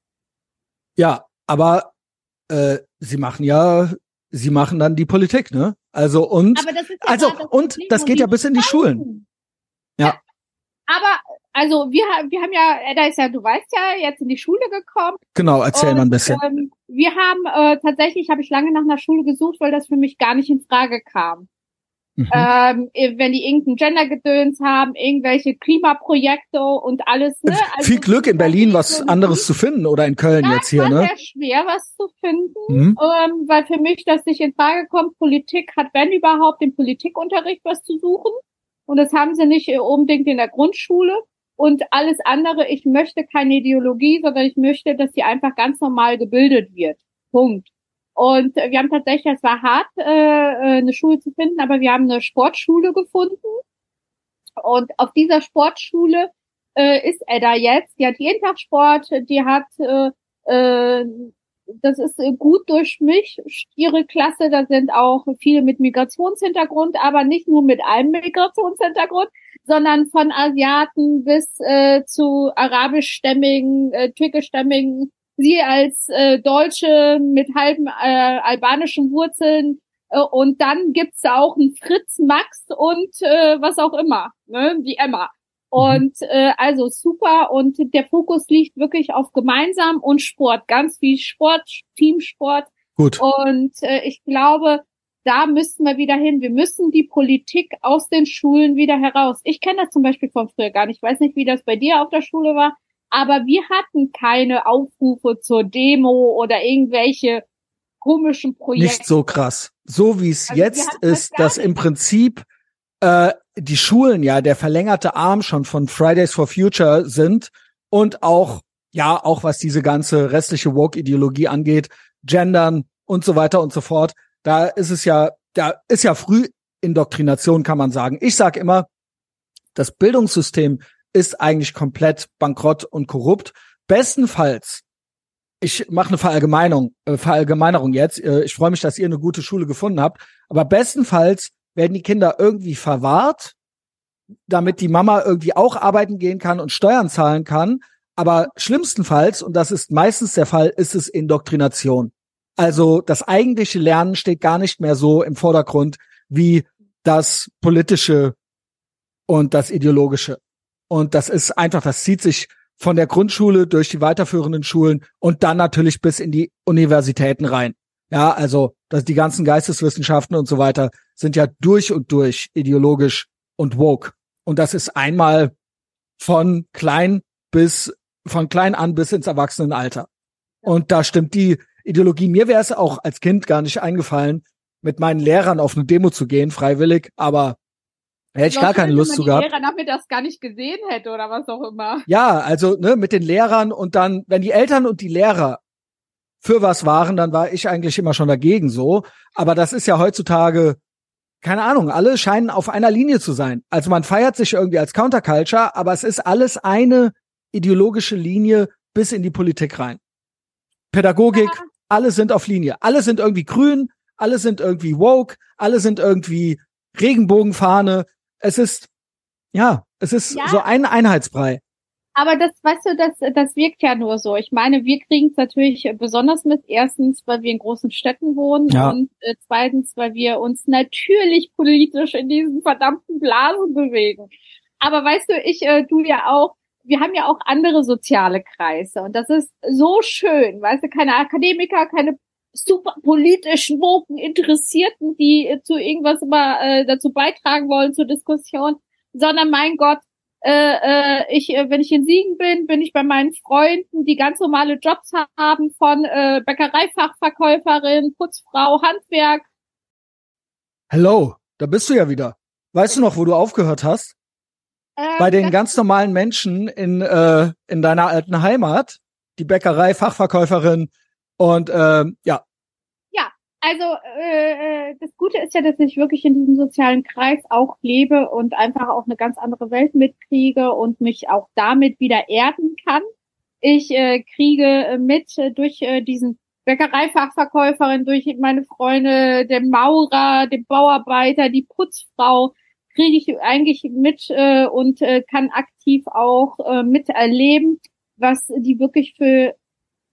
Ja, aber äh, sie machen ja, sie machen dann die Politik, ne? Also und Aber das ist ja also das und Problem. das geht ja bis in die Schulen. wollen. Ja. Aber also wir haben wir haben ja, Edda ist ja, du weißt ja, jetzt in die Schule gekommen. Genau, erzähl mal ein bisschen. Ähm, wir haben äh, tatsächlich habe ich lange nach einer Schule gesucht, weil das für mich gar nicht in Frage kam. Mhm. Ähm, wenn die irgendein Gendergedöns haben, irgendwelche Klimaprojekte und alles. Ne? Also Viel Glück in Berlin, was anderes zu finden oder in Köln Ja, jetzt hier, ne? sehr schwer, was zu finden, Mhm. ähm, weil für mich das nicht in Frage kommt. Politik hat, wenn überhaupt, im Politikunterricht was zu suchen. Und das haben sie nicht äh, unbedingt in der Grundschule. Und alles andere, ich möchte keine Ideologie, sondern ich möchte, dass sie einfach ganz normal gebildet wird. Punkt. Und äh, wir haben tatsächlich, es war hart, äh, äh, eine Schule zu finden, aber wir haben eine Sportschule gefunden. Und auf dieser Sportschule äh, ist Edda jetzt. Die hat jeden Tag Sport, die hat, äh, äh, das ist äh, gut durchmischt, ihre Klasse. Da sind auch viele mit Migrationshintergrund, aber nicht nur mit einem Migrationshintergrund, sondern von Asiaten bis äh, zu arabischstämmigen, äh, türkischstämmigen. Sie als äh, Deutsche mit halben äh, albanischen Wurzeln äh, und dann gibt's auch einen Fritz, Max und äh, was auch immer, ne, die Emma. Und äh, also super und der Fokus liegt wirklich auf gemeinsam und Sport, ganz viel Sport, Teamsport Gut. und äh, ich glaube, da müssen wir wieder hin. Wir müssen die Politik aus den Schulen wieder heraus. Ich kenne das zum Beispiel von früher gar nicht. Ich weiß nicht, wie das bei dir auf der Schule war, aber wir hatten keine Aufrufe zur Demo oder irgendwelche komischen Projekte. Nicht so krass. So wie es Also jetzt ist, dass nicht. im Prinzip äh, die Schulen ja der verlängerte Arm schon von Fridays for Future sind und auch ja auch was diese ganze restliche Woke-Ideologie angeht, Gendern und so weiter und so fort. Da ist es ja, da ist ja früh Indoktrination, kann man sagen. Ich sage immer, das Bildungssystem ist eigentlich komplett bankrott und korrupt. Bestenfalls ich mache eine Verallgemeinerung, äh, Verallgemeinerung jetzt. Äh, ich freue mich, dass ihr eine gute Schule gefunden habt. Aber bestenfalls werden die Kinder irgendwie verwahrt, damit die Mama irgendwie auch arbeiten gehen kann und Steuern zahlen kann. Aber schlimmstenfalls, und das ist meistens der Fall, ist es Indoktrination. Also das eigentliche Lernen steht gar nicht mehr so im Vordergrund wie das politische und das ideologische. Und das ist einfach, das zieht sich von der Grundschule durch die weiterführenden Schulen und dann natürlich bis in die Universitäten rein. Ja, also dass die ganzen Geisteswissenschaften und so weiter sind ja durch und durch ideologisch und woke. Und das ist einmal von klein bis von klein an bis ins Erwachsenenalter. Und da stimmt die Ideologie. Mir wäre es auch als Kind gar nicht eingefallen, mit meinen Lehrern auf eine Demo zu gehen, freiwillig, aber hätte ich gar keine Lust zu gehabt. Lehrer damit das gar nicht gesehen hätte oder was auch immer. Ja, also ne, mit den Lehrern und dann, wenn die Eltern und die Lehrer für was waren, dann war ich eigentlich immer schon dagegen so. Aber das ist ja heutzutage, keine Ahnung, alle scheinen auf einer Linie zu sein. Also man feiert sich irgendwie als Counterculture, aber es ist alles eine ideologische Linie bis in die Politik rein. Pädagogik, ja. alle sind auf Linie. Alle sind irgendwie grün, alle sind irgendwie woke, alle sind irgendwie Regenbogenfahne. Es ist, ja, es ist ja. so ein Einheitsbrei. Aber das, weißt du, das, das wirkt ja nur so. Ich meine, wir kriegen es natürlich besonders mit. Erstens, weil wir in großen Städten wohnen ja. und äh, zweitens, weil wir uns natürlich politisch in diesen verdammten Blasen bewegen. Aber weißt du, ich, äh, du ja auch, wir haben ja auch andere soziale Kreise und das ist so schön, weißt du, keine Akademiker, keine super politisch woken Interessierten, die äh, zu irgendwas immer äh, dazu beitragen wollen zur Diskussion, sondern mein Gott, äh, äh, ich, äh, wenn ich in Siegen bin, bin ich bei meinen Freunden, die ganz normale Jobs haben von äh, Bäckereifachverkäuferin, Putzfrau, Handwerk. Hello, da bist du ja wieder. Weißt du noch, wo du aufgehört hast? Ähm, bei den ganz normalen Menschen in, äh, in deiner alten Heimat, die Bäckerei, Fachverkäuferin und äh, ja. Also äh, äh, das Gute ist ja, dass ich wirklich in diesem sozialen Kreis auch lebe und einfach auch eine ganz andere Welt mitkriege und mich auch damit wieder erden kann. Ich äh, kriege mit äh, durch äh, diesen Bäckereifachverkäuferin, durch meine Freunde, den Maurer, den Bauarbeiter, die Putzfrau, kriege ich eigentlich mit äh, und äh, kann aktiv auch äh, miterleben, was die wirklich für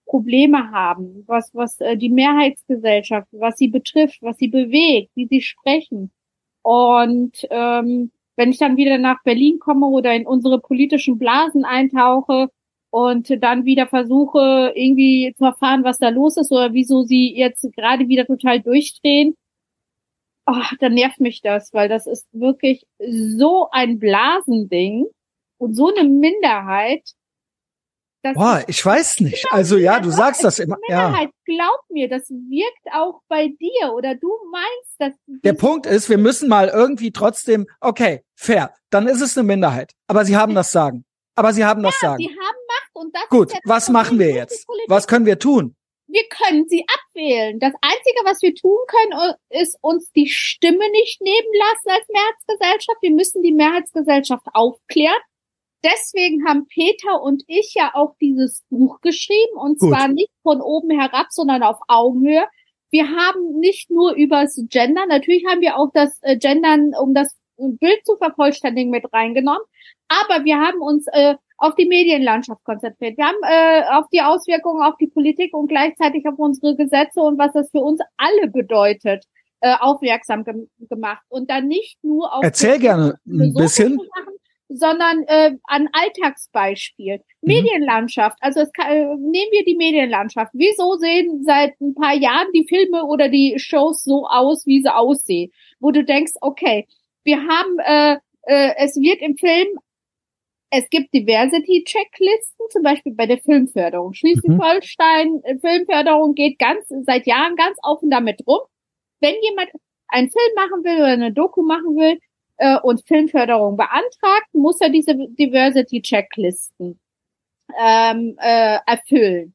Probleme haben, was was äh, die Mehrheitsgesellschaft, was sie betrifft, was sie bewegt, wie sie sprechen. Und ähm, wenn ich dann wieder nach Berlin komme oder in unsere politischen Blasen eintauche und dann wieder versuche, irgendwie zu erfahren, was da los ist oder wieso sie jetzt gerade wieder total durchdrehen, oh, dann nervt mich das, weil das ist wirklich so ein Blasending und so eine Minderheit. Boah, ich weiß nicht. Also ja, du sagst das immer. Minderheit, ja. glaub mir, das wirkt auch bei dir oder du meinst, dass. Der Punkt ist, wir müssen mal irgendwie trotzdem, okay, fair, dann ist es eine Minderheit. Aber sie haben das Sagen. Aber sie haben ja, das Sagen. Sie haben Macht und das Gut, was machen wir jetzt? Was können wir tun? wir können sie abwählen. Das Einzige, was wir tun können, ist uns die Stimme nicht nehmen lassen als Mehrheitsgesellschaft. Wir müssen die Mehrheitsgesellschaft aufklären. Deswegen haben Peter und ich ja auch dieses Buch geschrieben und Gut. zwar nicht von oben herab, sondern auf Augenhöhe. Wir haben nicht nur übers Gender, natürlich haben wir auch das äh, Gendern, um das Bild zu vervollständigen, mit reingenommen. Aber wir haben uns äh, auf die Medienlandschaft konzentriert. Wir haben äh, auf die Auswirkungen auf die Politik und gleichzeitig auf unsere Gesetze und was das für uns alle bedeutet, äh, aufmerksam ge gemacht. Und dann nicht nur auf Erzähl gerne ein bisschen. Sachen, sondern äh, an Alltagsbeispiel. Mhm. Medienlandschaft, also es kann, äh, nehmen wir die Medienlandschaft. Wieso sehen seit ein paar Jahren die Filme oder die Shows so aus, wie sie aussehen? Wo du denkst, okay, wir haben, äh, äh, es wird im Film es gibt Diversity-Checklisten, zum Beispiel bei der Filmförderung. Schleswig-Holstein, mhm. Filmförderung geht ganz, seit Jahren ganz offen damit rum. Wenn jemand einen Film machen will oder eine Doku machen will äh, und Filmförderung beantragt, muss er diese Diversity-Checklisten ähm, äh, erfüllen.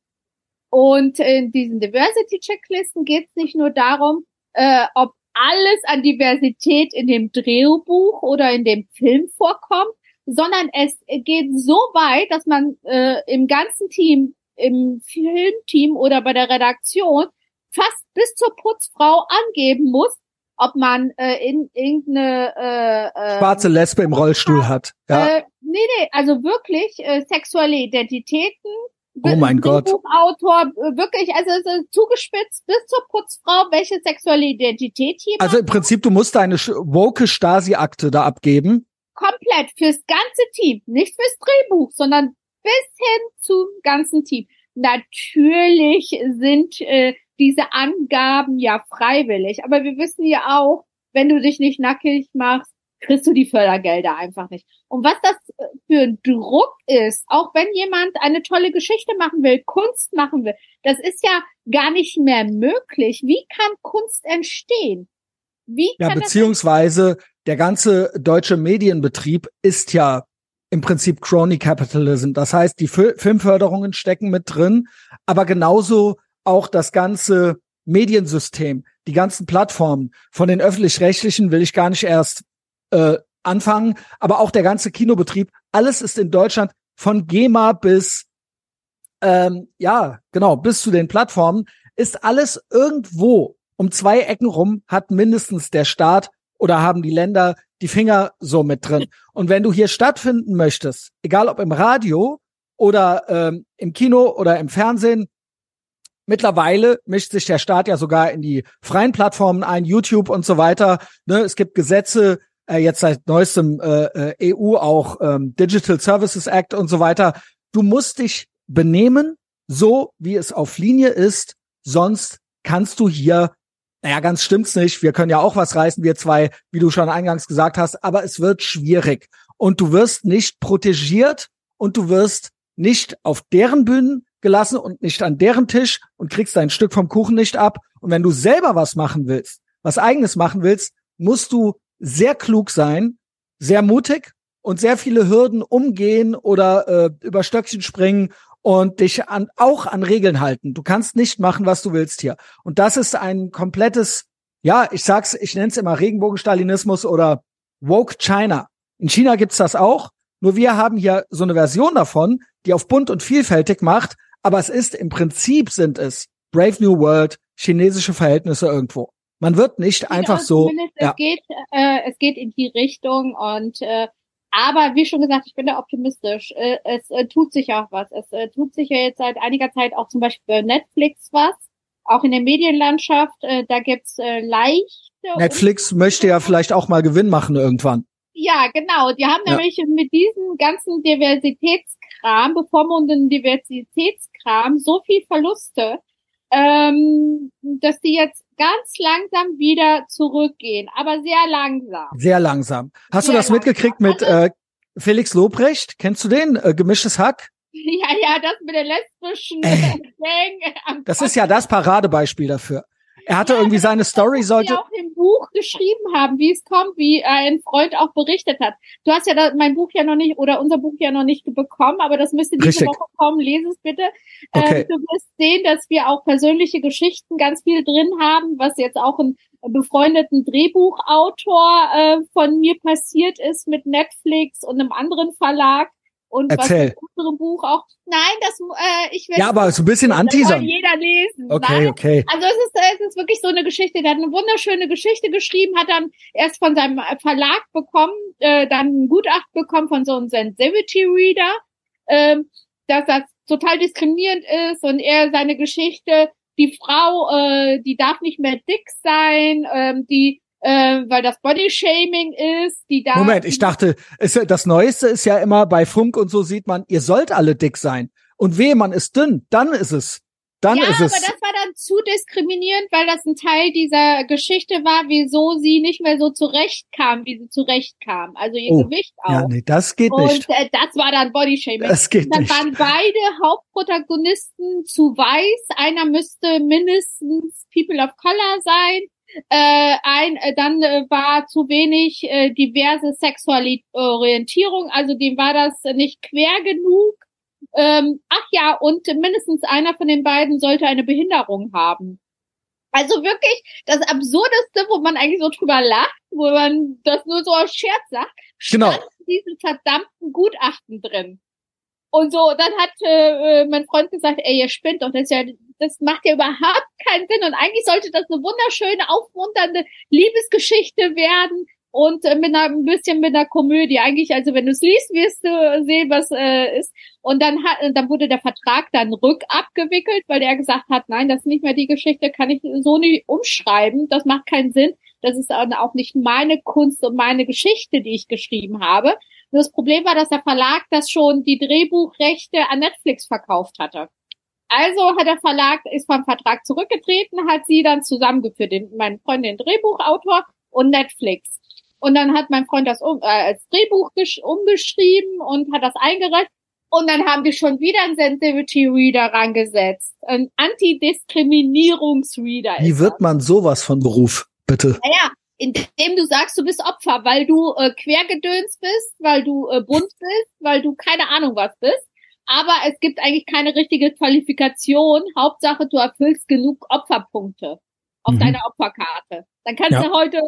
Und in diesen Diversity-Checklisten geht es nicht nur darum, äh, ob alles an Diversität in dem Drehbuch oder in dem Film vorkommt, sondern es geht so weit, dass man äh, im ganzen Team im Filmteam oder bei der Redaktion fast bis zur Putzfrau angeben muss, ob man äh, in irgendeine äh, äh, schwarze Lesbe im Rollstuhl hat. Ja. Äh, nee, nee, also wirklich äh, sexuelle Identitäten. Oh mein Gott. Autor äh, wirklich, also so zugespitzt bis zur Putzfrau, welche sexuelle Identität jemand Also im Prinzip, du musst deine woke Stasi-Akte da abgeben. Komplett fürs ganze Team, nicht fürs Drehbuch, sondern bis hin zum ganzen Team. Natürlich sind äh, diese Angaben ja freiwillig. Aber wir wissen ja auch, wenn du dich nicht nackig machst, kriegst du die Fördergelder einfach nicht. Und was das für ein Druck ist, auch wenn jemand eine tolle Geschichte machen will, Kunst machen will, das ist ja gar nicht mehr möglich. Wie kann Kunst entstehen? Wie ja, beziehungsweise der ganze deutsche Medienbetrieb ist ja im Prinzip Crony Capitalism. Das heißt, die Filmförderungen stecken mit drin, aber genauso auch das ganze Mediensystem, die ganzen Plattformen von den öffentlich-rechtlichen will ich gar nicht erst äh, anfangen, aber auch der ganze Kinobetrieb, alles ist in Deutschland von GEMA bis ähm, ja genau bis zu den Plattformen ist alles irgendwo um zwei Ecken rum hat mindestens der Staat oder haben die Länder die Finger so mit drin. Und wenn du hier stattfinden möchtest, egal ob im Radio oder ähm, im Kino oder im Fernsehen, Mittlerweile mischt sich der Staat ja sogar in die freien Plattformen ein, YouTube und so weiter. Ne, es gibt Gesetze, äh, jetzt seit neuestem äh, äh EU auch ähm, Digital Services Act und so weiter. Du musst dich benehmen, so wie es auf Linie ist, sonst kannst du hier, naja, ganz stimmt's nicht, wir können ja auch was reißen, wir zwei, wie du schon eingangs gesagt hast, aber es wird schwierig. Und du wirst nicht protegiert und du wirst nicht auf deren Bühnen gelassen und nicht an deren Tisch und kriegst dein Stück vom Kuchen nicht ab. Und wenn du selber was machen willst, was eigenes machen willst, musst du sehr klug sein, sehr mutig und sehr viele Hürden umgehen oder äh, über Stöckchen springen und dich an, auch an Regeln halten. Du kannst nicht machen, was du willst hier. Und das ist ein komplettes, ja, ich sag's, ich nenne es immer Regenbogenstalinismus oder Woke China. In China gibt's das auch. Nur wir haben hier so eine Version davon, die auf bunt und vielfältig macht, aber es ist im Prinzip sind es Brave New World, chinesische Verhältnisse irgendwo. Man wird nicht einfach so. Ja. Es geht, äh, es geht in die Richtung und äh, aber wie schon gesagt, ich bin da optimistisch. Äh, es äh, tut sich auch was. Es äh, tut sich ja jetzt seit einiger Zeit auch zum Beispiel bei Netflix was. Auch in der Medienlandschaft, äh, da gibt's äh, leichte. Netflix möchte ja vielleicht auch mal Gewinn machen irgendwann. Ja, genau. Die haben ja. nämlich mit diesem ganzen Diversitätskram, bevormundenden Diversitätskram so viel Verluste, ähm, dass die jetzt ganz langsam wieder zurückgehen, aber sehr langsam. Sehr langsam. Hast sehr du das langsam. mitgekriegt mit also äh, Felix Lobrecht? Kennst du den? Äh, Gemischtes Hack? Ja, ja, das mit der lesbischen Gang. Das ist ja das Paradebeispiel dafür. Er hatte ja, irgendwie seine Story sollte. auch im Buch geschrieben haben, wie es kommt, wie ein Freund auch berichtet hat. Du hast ja da, mein Buch ja noch nicht oder unser Buch ja noch nicht bekommen, aber das müsste diese Richtig. Woche kommen. Lese es bitte. Okay. Ähm, du wirst sehen, dass wir auch persönliche Geschichten ganz viel drin haben, was jetzt auch ein befreundeten Drehbuchautor äh, von mir passiert ist mit Netflix und einem anderen Verlag. Und Erzähl. was in unserem Buch auch. Nein, das äh, ich will. Ja, aber so ein bisschen anteasern. jeder lesen. Okay, Nein. okay. Also es ist es ist wirklich so eine Geschichte. Der hat eine wunderschöne Geschichte geschrieben, hat dann erst von seinem Verlag bekommen, äh, dann ein Gutachten bekommen von so einem Sensitivity Reader, ähm, dass das total diskriminierend ist und er seine Geschichte die Frau, äh, die darf nicht mehr dick sein, ähm, die äh, weil das Bodyshaming ist, die da. Moment, ich dachte, es, das Neueste ist ja immer bei Funk und so sieht man, ihr sollt alle dick sein. Und wehe, man ist dünn, dann ist es. Dann ja, ist es. aber das war dann zu diskriminierend, weil das ein Teil dieser Geschichte war, wieso sie nicht mehr so zurechtkam, wie sie zurechtkam. Also ihr oh, Gewicht auch. Ja, nee, das geht nicht. Und äh, das war dann Bodyshaming. Das geht dann nicht. Dann waren beide Hauptprotagonisten zu weiß. Einer müsste mindestens People of Color sein äh, ein, äh, dann äh, war zu wenig äh, diverse Sexualorientierung, also dem war das nicht quer genug. Ähm, ach ja, und mindestens einer von den beiden sollte eine Behinderung haben. Also wirklich das Absurdeste, wo man eigentlich so drüber lacht, wo man das nur so aus Scherz sagt, genau. stand in diesem verdammten Gutachten drin. Und so, dann hat äh, mein Freund gesagt, ey, ihr spinnt doch, das ist ja, das macht ja überhaupt keinen Sinn. Und eigentlich sollte das eine wunderschöne, aufmunternde Liebesgeschichte werden und äh, mit einer, ein bisschen mit einer Komödie. Eigentlich, also wenn du es liest, wirst du sehen, was äh, ist. Und dann hat, dann wurde der Vertrag dann rückabgewickelt, weil er gesagt hat, nein, das ist nicht mehr die Geschichte, kann ich so nicht umschreiben, das macht keinen Sinn. Das ist auch nicht meine Kunst und meine Geschichte, die ich geschrieben habe. Nur das Problem war, dass der Verlag das schon die Drehbuchrechte an Netflix verkauft hatte. Also hat der Verlag, ist vom Vertrag zurückgetreten, hat sie dann zusammengeführt, den, mein Freund, den Drehbuchautor und Netflix. Und dann hat mein Freund das um, äh, als Drehbuch umgeschrieben und hat das eingereicht. Und dann haben die schon wieder einen Sensitivity Reader rangesetzt. Ein Antidiskriminierungsreader. Wie wird man sowas von Beruf, bitte? Naja, indem du sagst, du bist Opfer, weil du äh, quergedöns bist, weil du äh, bunt bist, weil du keine Ahnung was bist. Aber es gibt eigentlich keine richtige Qualifikation. Hauptsache, du erfüllst genug Opferpunkte auf mhm. deiner Opferkarte. Dann kannst ja. du heute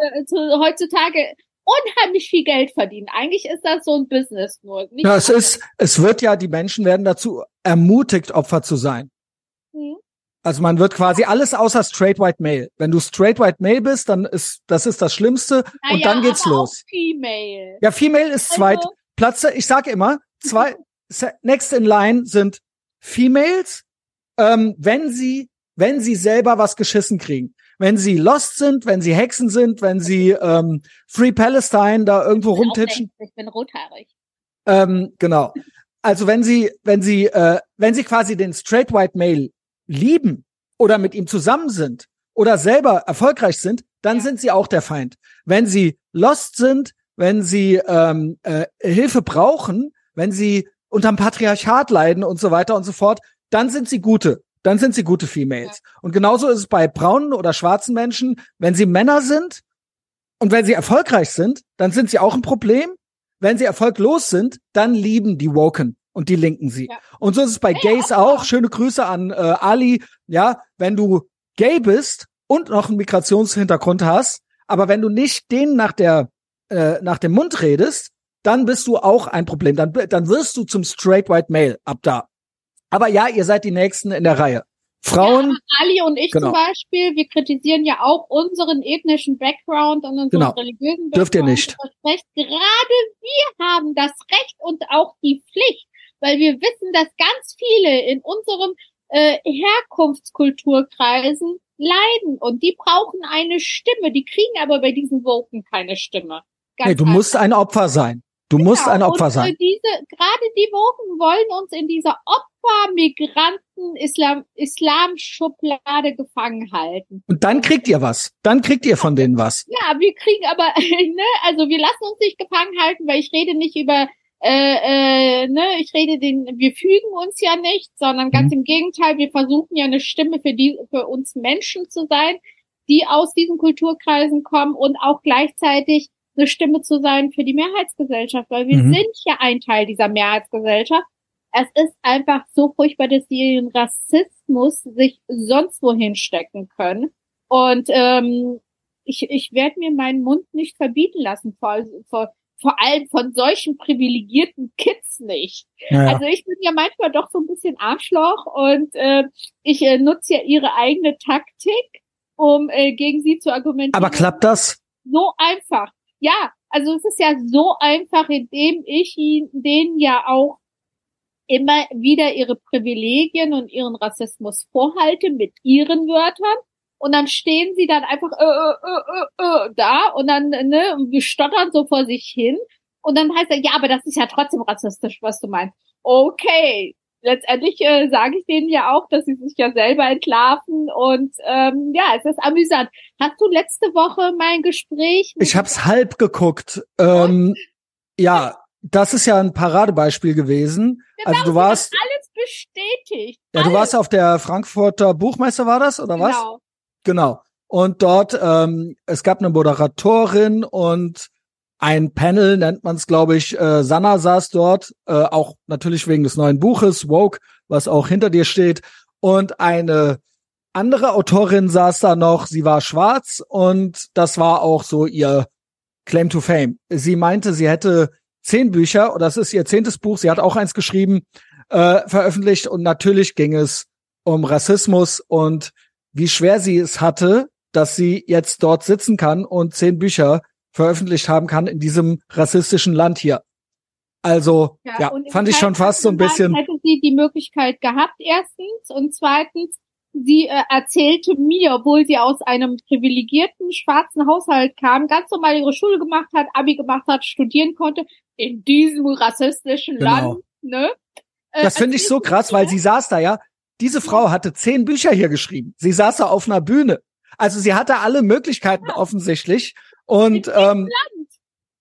heutzutage unheimlich viel Geld verdienen. Eigentlich ist das so ein Business nur. ja, es ist, es wird ja, die Menschen werden dazu ermutigt, Opfer zu sein. Mhm. Also man wird quasi alles außer straight white male. Wenn du straight white male bist, dann ist das ist das Schlimmste naja, und dann geht's los. female. Ja, female ist also, zweit Platz. Ich sag immer, zwei next in line sind Females, ähm, wenn sie wenn sie selber was geschissen kriegen wenn sie Lost sind, wenn sie Hexen sind, wenn sie ähm, Free Palestine da irgendwo rumtitschen. Ich bin rothaarig. Ähm, genau. Also wenn sie, wenn sie, äh, wenn sie quasi den Straight White Male lieben oder mit ihm zusammen sind oder selber erfolgreich sind, dann ja. sind sie auch der Feind. Wenn sie lost sind, wenn sie ähm, äh, Hilfe brauchen, wenn sie unterm Patriarchat leiden und so weiter und so fort, dann sind sie gute dann sind sie gute Females. Ja. Und genauso ist es bei braunen oder schwarzen Menschen, wenn sie Männer sind und wenn sie erfolgreich sind, dann sind sie auch ein Problem. Wenn sie erfolglos sind, dann lieben die Woken und die linken sie. Ja. Und so ist es bei Gays auch. Schöne Grüße an äh, Ali. Ja, wenn du gay bist und noch einen Migrationshintergrund hast, aber wenn du nicht denen nach der äh, nach dem Mund redest, dann bist du auch ein Problem. Dann dann wirst du zum straight white male ab da. Aber ja, ihr seid die Nächsten in der Reihe. Frauen. Ja, Ali und ich genau. zum Beispiel, wir kritisieren ja auch unseren ethnischen Background und unseren genau. religiösen Background. Dürft ihr nicht. Recht. Gerade wir haben das Recht und auch die Pflicht, weil wir wissen, dass ganz viele in unserem äh, Herkunftskulturkreisen leiden und die brauchen eine Stimme. Die kriegen aber bei diesen Woken keine Stimme. Ganz hey, du einfach. musst ein Opfer sein. Du genau. musst ein Opfer und sein. Diese, gerade die Woken wollen uns in dieser Opfer-Migranten Islam, Islam-Schublade gefangen halten. Und dann kriegt ihr was. Dann kriegt ihr von denen was. Ja, wir kriegen aber, ne, also wir lassen uns nicht gefangen halten, weil ich rede nicht über äh, äh, ne, ich rede den, wir fügen uns ja nicht, sondern ganz mhm. im Gegenteil, wir versuchen ja eine Stimme für die, für uns Menschen zu sein, die aus diesen Kulturkreisen kommen und auch gleichzeitig eine Stimme zu sein für die Mehrheitsgesellschaft, weil wir mhm. sind ja ein Teil dieser Mehrheitsgesellschaft. Es ist einfach so furchtbar, dass sie den Rassismus sich sonst wohin stecken können. Und ähm, ich, ich werde mir meinen Mund nicht verbieten lassen, vor, vor, vor allem von solchen privilegierten Kids nicht. Ja. Also ich bin ja manchmal doch so ein bisschen Arschloch und äh, ich äh, nutze ja ihre eigene Taktik, um äh, gegen sie zu argumentieren. Aber klappt das? So einfach. Ja, also es ist ja so einfach, indem ich denen ja auch immer wieder ihre Privilegien und ihren Rassismus vorhalte mit ihren Wörtern. Und dann stehen sie dann einfach äh, äh, äh, äh, da und dann ne, und stottern so vor sich hin. Und dann heißt er, ja, aber das ist ja trotzdem rassistisch, was du meinst. Okay, letztendlich äh, sage ich denen ja auch, dass sie sich ja selber entlarven und ähm, ja, es ist amüsant. Hast du letzte Woche mein Gespräch? Ich hab's halb geguckt. Ähm, ja, das ist ja ein Paradebeispiel gewesen. Genau, also du warst alles bestätigt. Ja, alles. du warst auf der Frankfurter Buchmesse, war das oder genau. was? Genau. Und dort ähm, es gab eine Moderatorin und ein Panel nennt man es, glaube ich. Äh, Sanna saß dort, äh, auch natürlich wegen des neuen Buches Woke, was auch hinter dir steht. Und eine andere Autorin saß da noch. Sie war schwarz und das war auch so ihr Claim to Fame. Sie meinte, sie hätte zehn Bücher oder das ist ihr zehntes Buch. Sie hat auch eins geschrieben. äh, veröffentlicht und natürlich ging es um Rassismus und wie schwer sie es hatte, dass sie jetzt dort sitzen kann und zehn Bücher veröffentlicht haben kann in diesem rassistischen Land hier. Also, ja, ja fand ich schon fast so ein bisschen. Hätte sie die Möglichkeit gehabt, erstens, und zweitens, sie äh, erzählte mir, obwohl sie aus einem privilegierten schwarzen Haushalt kam, ganz normal ihre Schule gemacht hat, Abi gemacht hat, studieren konnte, in diesem rassistischen genau. Land, ne? Äh, das finde ich so krass, weil sie saß da ja. Diese Frau hatte zehn Bücher hier geschrieben. Sie saß da auf einer Bühne. Also sie hatte alle Möglichkeiten ja. offensichtlich. Und ähm,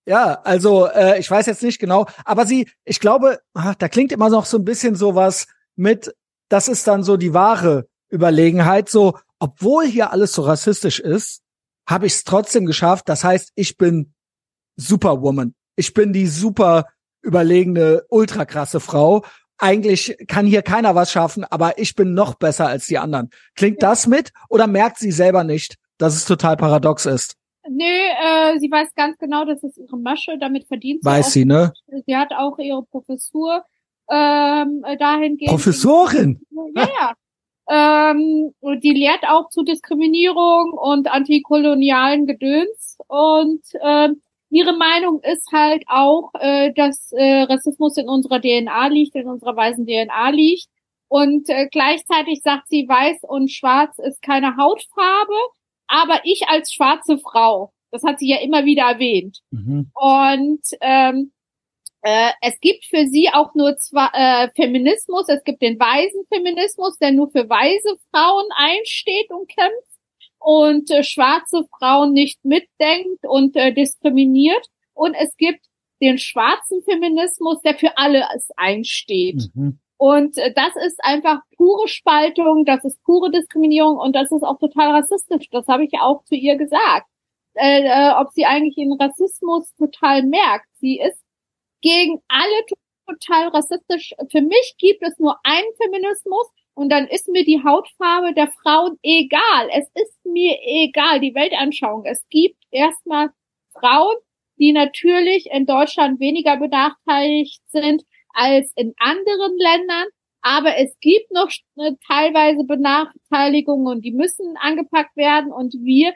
ja, also äh, ich weiß jetzt nicht genau, aber sie, ich glaube, ach, da klingt immer noch so ein bisschen sowas mit, das ist dann so die wahre Überlegenheit, so, obwohl hier alles so rassistisch ist, habe ich es trotzdem geschafft. Das heißt, ich bin Superwoman. Ich bin die super überlegene, ultra krasse Frau. Eigentlich kann hier keiner was schaffen, aber ich bin noch besser als die anderen. Klingt das mit oder merkt sie selber nicht, dass es total paradox ist? Nö, äh, sie weiß ganz genau, das ist ihre Masche, damit verdient sie. Weiß sie, ne? Sie hat auch ihre Professur ähm, dahingehend. Professorin? Ja, ja. Ähm, und die lehrt auch zu Diskriminierung und antikolonialen Gedöns. Und ähm, ihre Meinung ist halt auch, äh, dass äh, Rassismus in unserer DNA liegt, in unserer weißen DNA liegt. Und äh, gleichzeitig sagt sie, weiß und schwarz ist keine Hautfarbe, aber ich als schwarze Frau, das hat sie ja immer wieder erwähnt. Mhm. Und ähm, äh, es gibt für sie auch nur zwei äh, Feminismus. Es gibt den weisen Feminismus, der nur für weise Frauen einsteht und kämpft und äh, schwarze Frauen nicht mitdenkt und äh, diskriminiert. Und es gibt den schwarzen Feminismus, der für alles einsteht. Mhm. Und äh, das ist einfach pure Spaltung, das ist pure Diskriminierung und das ist auch total rassistisch. Das habe ich auch zu ihr gesagt. Äh, äh, ob sie eigentlich den Rassismus total merkt. Sie ist gegen alle total rassistisch. Für mich gibt es nur einen Feminismus und dann ist mir die Hautfarbe der Frauen egal. Es ist mir egal, die Weltanschauung. Es gibt erstmal Frauen, die natürlich in Deutschland weniger benachteiligt sind als in anderen Ländern. Aber es gibt noch teilweise Benachteiligungen und die müssen angepackt werden. Und wir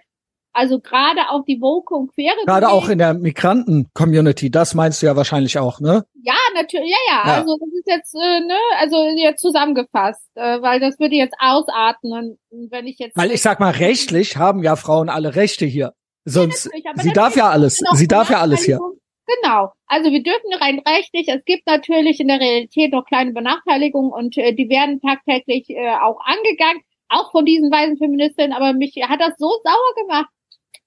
also gerade auch die Woke und Queere. Gerade auch in der Migranten-Community, das meinst du ja wahrscheinlich auch, ne? Ja, natürlich, ja, ja, ja. Also das ist jetzt, äh, ne, also jetzt zusammengefasst, äh, weil das würde jetzt ausatmen, wenn ich jetzt. Weil ich sag mal, rechtlich haben ja Frauen alle Rechte hier. Sonst, ja, sie darf ja alles, sie darf ja alles hier. Genau. Also wir dürfen rein rechtlich. Es gibt natürlich in der Realität noch kleine Benachteiligungen und äh, die werden tagtäglich äh, auch angegangen, auch von diesen weisen Feministinnen. Aber mich hat das so sauer gemacht,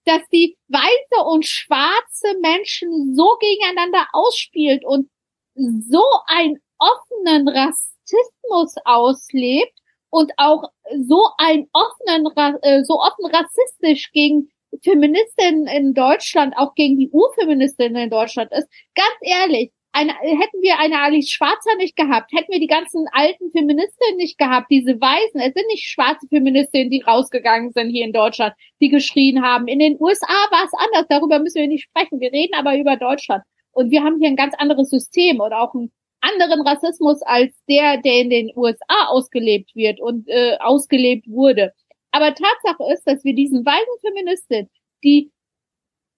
dass die weiße und schwarze Menschen so gegeneinander ausspielt und so einen offenen Rassismus auslebt und auch so einen offenen, äh, so offen rassistisch gegen Feministinnen in Deutschland, auch gegen die Urfeministinnen in Deutschland ist. Ganz ehrlich, eine, hätten wir eine Alice Schwarzer nicht gehabt, hätten wir die ganzen alten Feministinnen nicht gehabt, diese Weißen, es sind nicht schwarze Feministinnen, die rausgegangen sind hier in Deutschland, die geschrien haben. In den USA war es anders, darüber müssen wir nicht sprechen. Wir reden aber über Deutschland. Und wir haben hier ein ganz anderes System oder auch einen anderen Rassismus als der, der in den USA ausgelebt wird und äh, ausgelebt wurde. Aber Tatsache ist, dass wir diesen weißen Feministinnen, die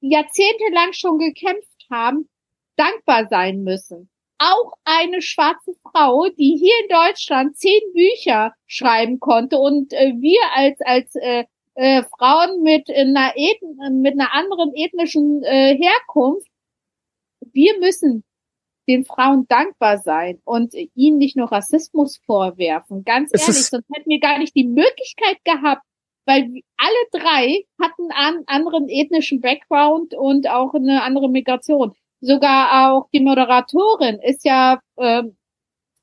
jahrzehntelang schon gekämpft haben, dankbar sein müssen. Auch eine schwarze Frau, die hier in Deutschland zehn Bücher schreiben konnte und äh, wir als als äh, äh, Frauen mit einer Eth mit einer anderen ethnischen äh, Herkunft, wir müssen den Frauen dankbar sein und ihnen nicht nur Rassismus vorwerfen. Ganz es ehrlich, sonst hätten wir gar nicht die Möglichkeit gehabt, weil alle drei hatten einen anderen ethnischen Background und auch eine andere Migration sogar auch die Moderatorin ist ja ähm,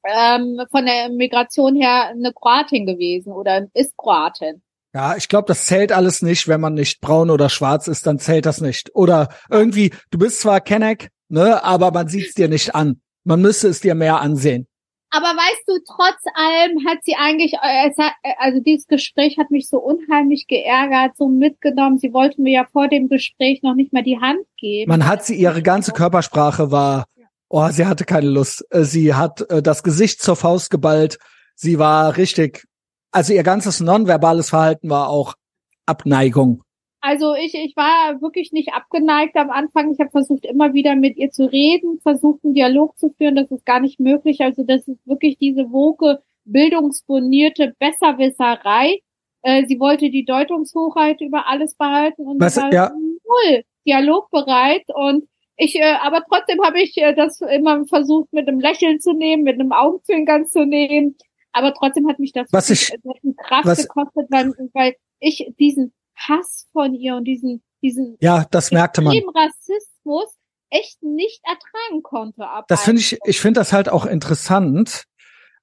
ähm, von der Migration her eine Kroatin gewesen oder ist Kroatin. Ja, ich glaube, das zählt alles nicht, wenn man nicht braun oder schwarz ist, dann zählt das nicht. Oder irgendwie, du bist zwar Kenneck, ne, aber man sieht's dir nicht an. Man müsste es dir mehr ansehen. Aber weißt du, trotz allem hat sie eigentlich, äh, äh, also dieses Gespräch hat mich so unheimlich geärgert, so mitgenommen. Sie wollte mir ja vor dem Gespräch noch nicht mal die Hand geben. Man hat sie, ihre ganze Körpersprache war oh, sie hatte keine Lust. Äh, sie hat das Gesicht zur Faust geballt. Sie war richtig, also ihr ganzes nonverbales Verhalten war auch Abneigung. Also ich, ich war wirklich nicht abgeneigt am Anfang. Ich habe versucht, immer wieder mit ihr zu reden, versucht, einen Dialog zu führen. Das ist gar nicht möglich. Also das ist wirklich diese woke, bildungsbonierte Besserwisserei. Äh, sie wollte die Deutungshochheit über alles behalten und Was, war ja. null dialogbereit. Und ich, äh, aber trotzdem habe ich äh, das immer versucht, mit einem Lächeln zu nehmen, mit einem Augenzwinkern zu nehmen. Aber trotzdem hat mich das Was ich- Kraft was- gekostet, weil, weil ich diesen Hass von ihr und diesen, diesen Ja, das merkte man. Rassismus echt nicht ertragen konnte. Ab Das finde ich, ich finde das halt auch interessant.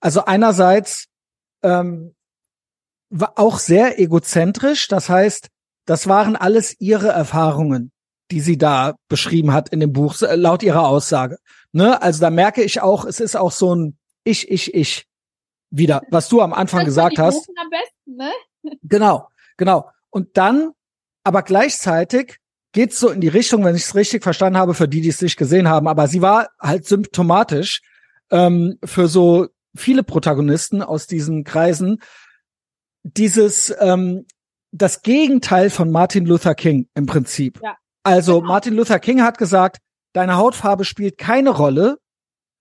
Also einerseits ähm, war auch sehr egozentrisch. Das heißt, das waren alles ihre Erfahrungen, die sie da beschrieben hat in dem Buch, laut ihrer Aussage. Ne? Also da merke ich auch, es ist auch so ein Ich, ich, ich wieder, was du am Anfang das gesagt hast. Besten, ne? Genau, genau. Und dann, aber gleichzeitig geht's so in die Richtung, wenn ich es richtig verstanden habe, für die, die es nicht gesehen haben, aber sie war halt symptomatisch ähm, für so viele Protagonisten aus diesen Kreisen. Dieses, ähm, das Gegenteil von Martin Luther King im Prinzip. Ja. Also Genau. Martin Luther King hat gesagt, deine Hautfarbe spielt keine Rolle,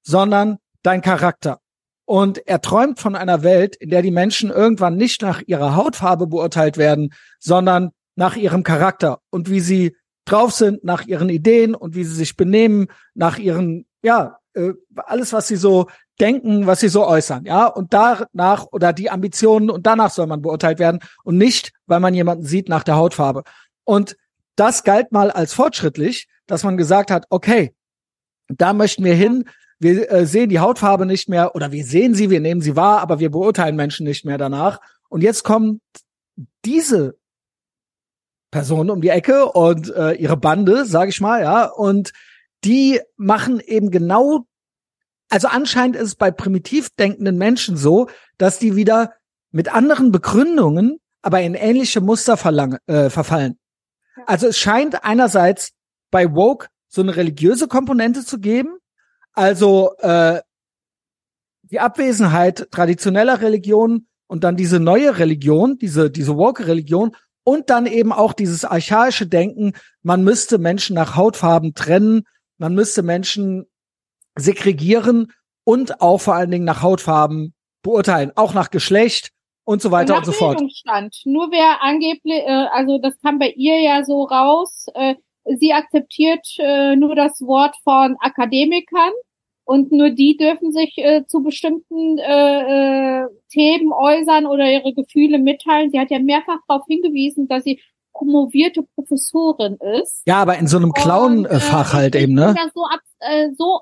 sondern dein Charakter. Und er träumt von einer Welt, in der die Menschen irgendwann nicht nach ihrer Hautfarbe beurteilt werden, sondern nach ihrem Charakter und wie sie drauf sind, nach ihren Ideen und wie sie sich benehmen, nach ihren, ja, äh, alles, was sie so denken, was sie so äußern, ja, und danach oder die Ambitionen und danach soll man beurteilt werden und nicht, weil man jemanden sieht nach der Hautfarbe. Und das galt mal als fortschrittlich, dass man gesagt hat, okay, da möchten wir hin, wir äh, sehen die Hautfarbe nicht mehr oder wir sehen sie, wir nehmen sie wahr, aber wir beurteilen Menschen nicht mehr danach. Und jetzt kommt diese Person um die Ecke und äh, ihre Bande, sage ich mal, ja, und die machen eben genau, also anscheinend ist es bei primitiv denkenden Menschen so, dass die wieder mit anderen Begründungen, aber in ähnliche Muster verlange, äh, verfallen. Also es scheint einerseits bei Woke so eine religiöse Komponente zu geben, also äh, die Abwesenheit traditioneller Religionen und dann diese neue Religion, diese diese woke Religion und dann eben auch dieses archaische Denken, man müsste Menschen nach Hautfarben trennen, man müsste Menschen segregieren und auch vor allen Dingen nach Hautfarben beurteilen, auch nach Geschlecht und so weiter nach und so fort. Nur wer angeblich, äh, also das kam bei ihr ja so raus, äh, sie akzeptiert äh, nur das Wort von Akademikern und nur die dürfen sich äh, zu bestimmten äh, äh, Themen äußern oder ihre Gefühle mitteilen. Sie hat ja mehrfach darauf hingewiesen, dass sie promovierte Professorin ist. Ja, aber in so einem Und, äh, Clown-Fach halt eben, ne? Das so, ab, äh, so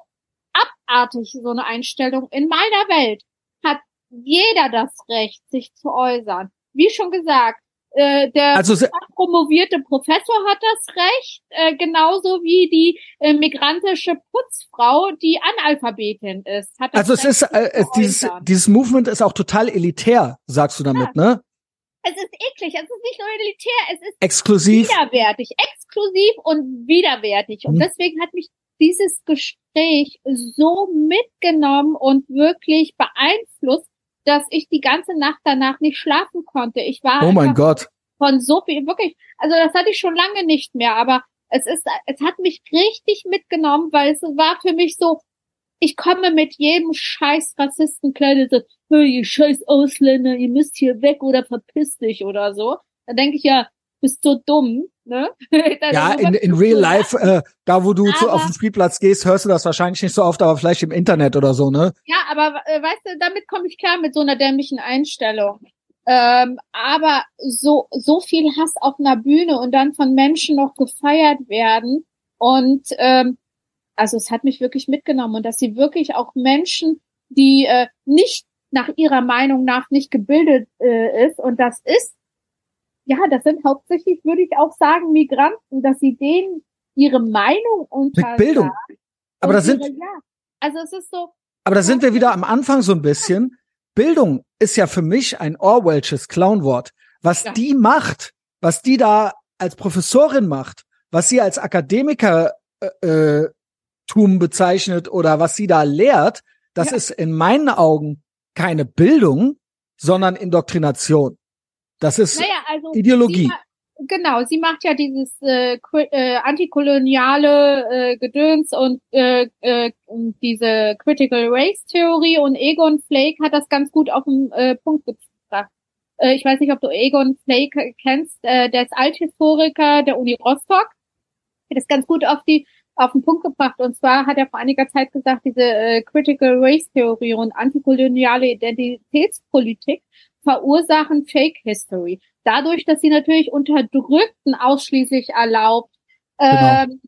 abartig, so eine Einstellung. In meiner Welt hat jeder das Recht, sich zu äußern. Wie schon gesagt, äh, der Also promovierte Professor hat das Recht, äh, genauso wie die äh, migrantische Putzfrau, die Analphabetin ist. Hat das also es Recht, ist äh, es, zu dieses äußern. dieses Movement ist auch total elitär, sagst du damit, ne? Es ist eklig, es ist nicht nur elitär, es ist Exklusiv. widerwärtig, exklusiv und widerwärtig. Und Mhm. deswegen hat mich dieses Gespräch so mitgenommen und wirklich beeinflusst, dass ich die ganze Nacht danach nicht schlafen konnte. Ich war Oh mein Gott. von so viel, wirklich, also das hatte ich schon lange nicht mehr, aber es ist, es hat mich richtig mitgenommen, weil es war für mich so, ich komme mit jedem scheiß Rassisten klar, der sagt, hey, ihr scheiß Ausländer, ihr müsst hier weg oder verpiss dich oder so. Dann denke ich ja, bist so dumm, ne? Ja, in, in real life, äh, da wo du zu, Aber- auf den Spielplatz gehst, hörst du das wahrscheinlich nicht so oft, aber vielleicht im Internet oder so, ne? Ja, aber äh, weißt du, damit komme ich klar mit so einer dämlichen Einstellung. Ähm, aber so so viel Hass auf einer Bühne und dann von Menschen noch gefeiert werden und ähm, also es hat mich wirklich mitgenommen und dass sie wirklich auch Menschen, die äh, nicht nach ihrer Meinung nach nicht gebildet äh, ist und das ist ja, das sind hauptsächlich würde ich auch sagen Migranten, dass sie denen ihre Meinung unter Mit Bildung. Aber da sind, ja, also es ist so aber da sind wir wieder am Anfang so ein bisschen. Bildung ist ja für mich ein Orwellsches Clownwort. Was Ja. die macht, was die da als Professorin macht, was sie als Akademiker äh, äh, Tum bezeichnet oder was sie da lehrt, das Ja. ist in meinen Augen keine Bildung, sondern Indoktrination. Das ist Naja, also Ideologie. Sie, genau, sie macht ja dieses äh, äh, antikoloniale äh, Gedöns und äh, äh, diese Critical Race Theorie und Egon Flake hat das ganz gut auf den äh, Punkt gebracht. Äh, ich weiß nicht, ob du Egon Flake kennst, äh, der ist Althistoriker der Uni Rostock. Hat das ganz gut auf die auf den Punkt gebracht. Und zwar hat er vor einiger Zeit gesagt, diese äh, Critical Race Theorie und antikoloniale Identitätspolitik verursachen Fake History. Dadurch, dass sie natürlich Unterdrückten ausschließlich erlaubt, Genau. ähm,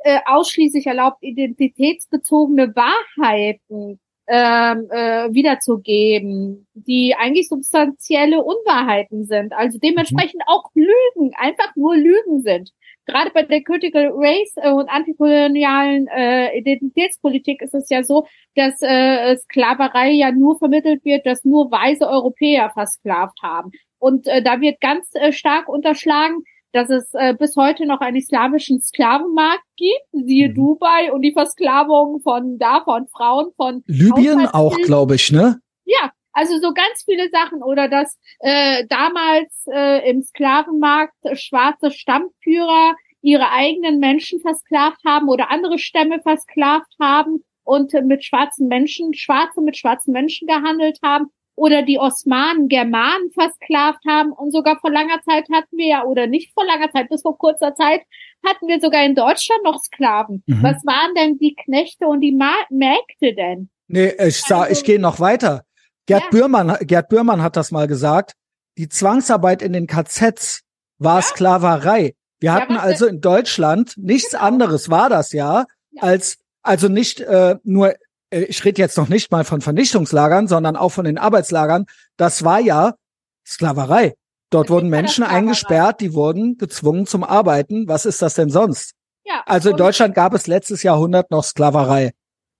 äh, ausschließlich erlaubt, identitätsbezogene Wahrheiten ähm, äh, wiederzugeben, die eigentlich substanzielle Unwahrheiten sind, also dementsprechend auch Lügen, einfach nur Lügen sind. Gerade bei der Critical Race äh, und antikolonialen äh, Identitätspolitik ist es ja so, dass äh, Sklaverei ja nur vermittelt wird, dass nur weiße Europäer versklavt haben. Und äh, da wird ganz äh, stark unterschlagen, dass es äh, bis heute noch einen islamischen Sklavenmarkt gibt, siehe Mhm. Dubai und die Versklavung von da von Frauen von Libyen auch, glaube ich, ne? ja, also so ganz viele Sachen oder dass äh, damals äh, im Sklavenmarkt schwarze Stammführer ihre eigenen Menschen versklavt haben oder andere Stämme versklavt haben und äh, mit schwarzen Menschen, Schwarze mit schwarzen Menschen gehandelt haben oder die Osmanen Germanen versklavt haben und sogar vor langer Zeit hatten wir ja oder nicht vor langer Zeit, bis vor kurzer Zeit hatten wir sogar in Deutschland noch Sklaven. Mhm. Was waren denn die Knechte und die Ma Mägde denn? Nee, ich Also- ich gehe noch weiter. Gerd Ja. Bührmann, Gerd Bührmann hat das mal gesagt. Die Zwangsarbeit in den KZs war Sklaverei. Wir Ja, hatten was also in Deutschland nichts Genau. anderes war das ja, Ja. als also nicht äh, nur ich rede jetzt noch nicht mal von Vernichtungslagern, sondern auch von den Arbeitslagern. Das war ja Sklaverei. Dort Das wurden Menschen eingesperrt, die wurden gezwungen zum Arbeiten. Was ist das denn sonst? Ja, Also in Deutschland gab es letztes Jahrhundert noch Sklaverei.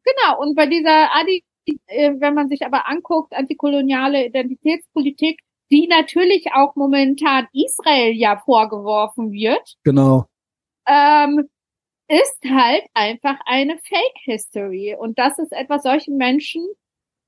Genau, und bei dieser Adi, äh, wenn man sich aber anguckt, antikoloniale Identitätspolitik, die natürlich auch momentan Israel ja vorgeworfen wird, Genau. ähm, ist halt einfach eine Fake History. Und das ist etwas, solche Menschen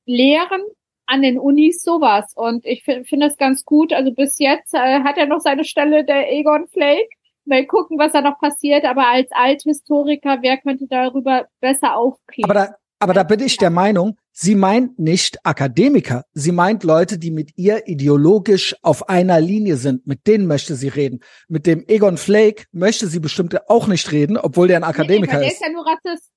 lehren an den Unis sowas. Und ich finde find das ganz gut. Also bis jetzt äh, hat er noch seine Stelle, der Egon Flake. Mal gucken, was da noch passiert. Aber als Althistoriker, wer könnte darüber besser aufklären? Aber da, aber da bin ich der Meinung, sie meint nicht Akademiker. Sie meint Leute, die mit ihr ideologisch auf einer Linie sind. Mit denen möchte sie reden. Mit dem Egon Flake möchte sie bestimmt auch nicht reden, obwohl der ein Akademiker nee, weil ist. Der ist ja nur Rassist.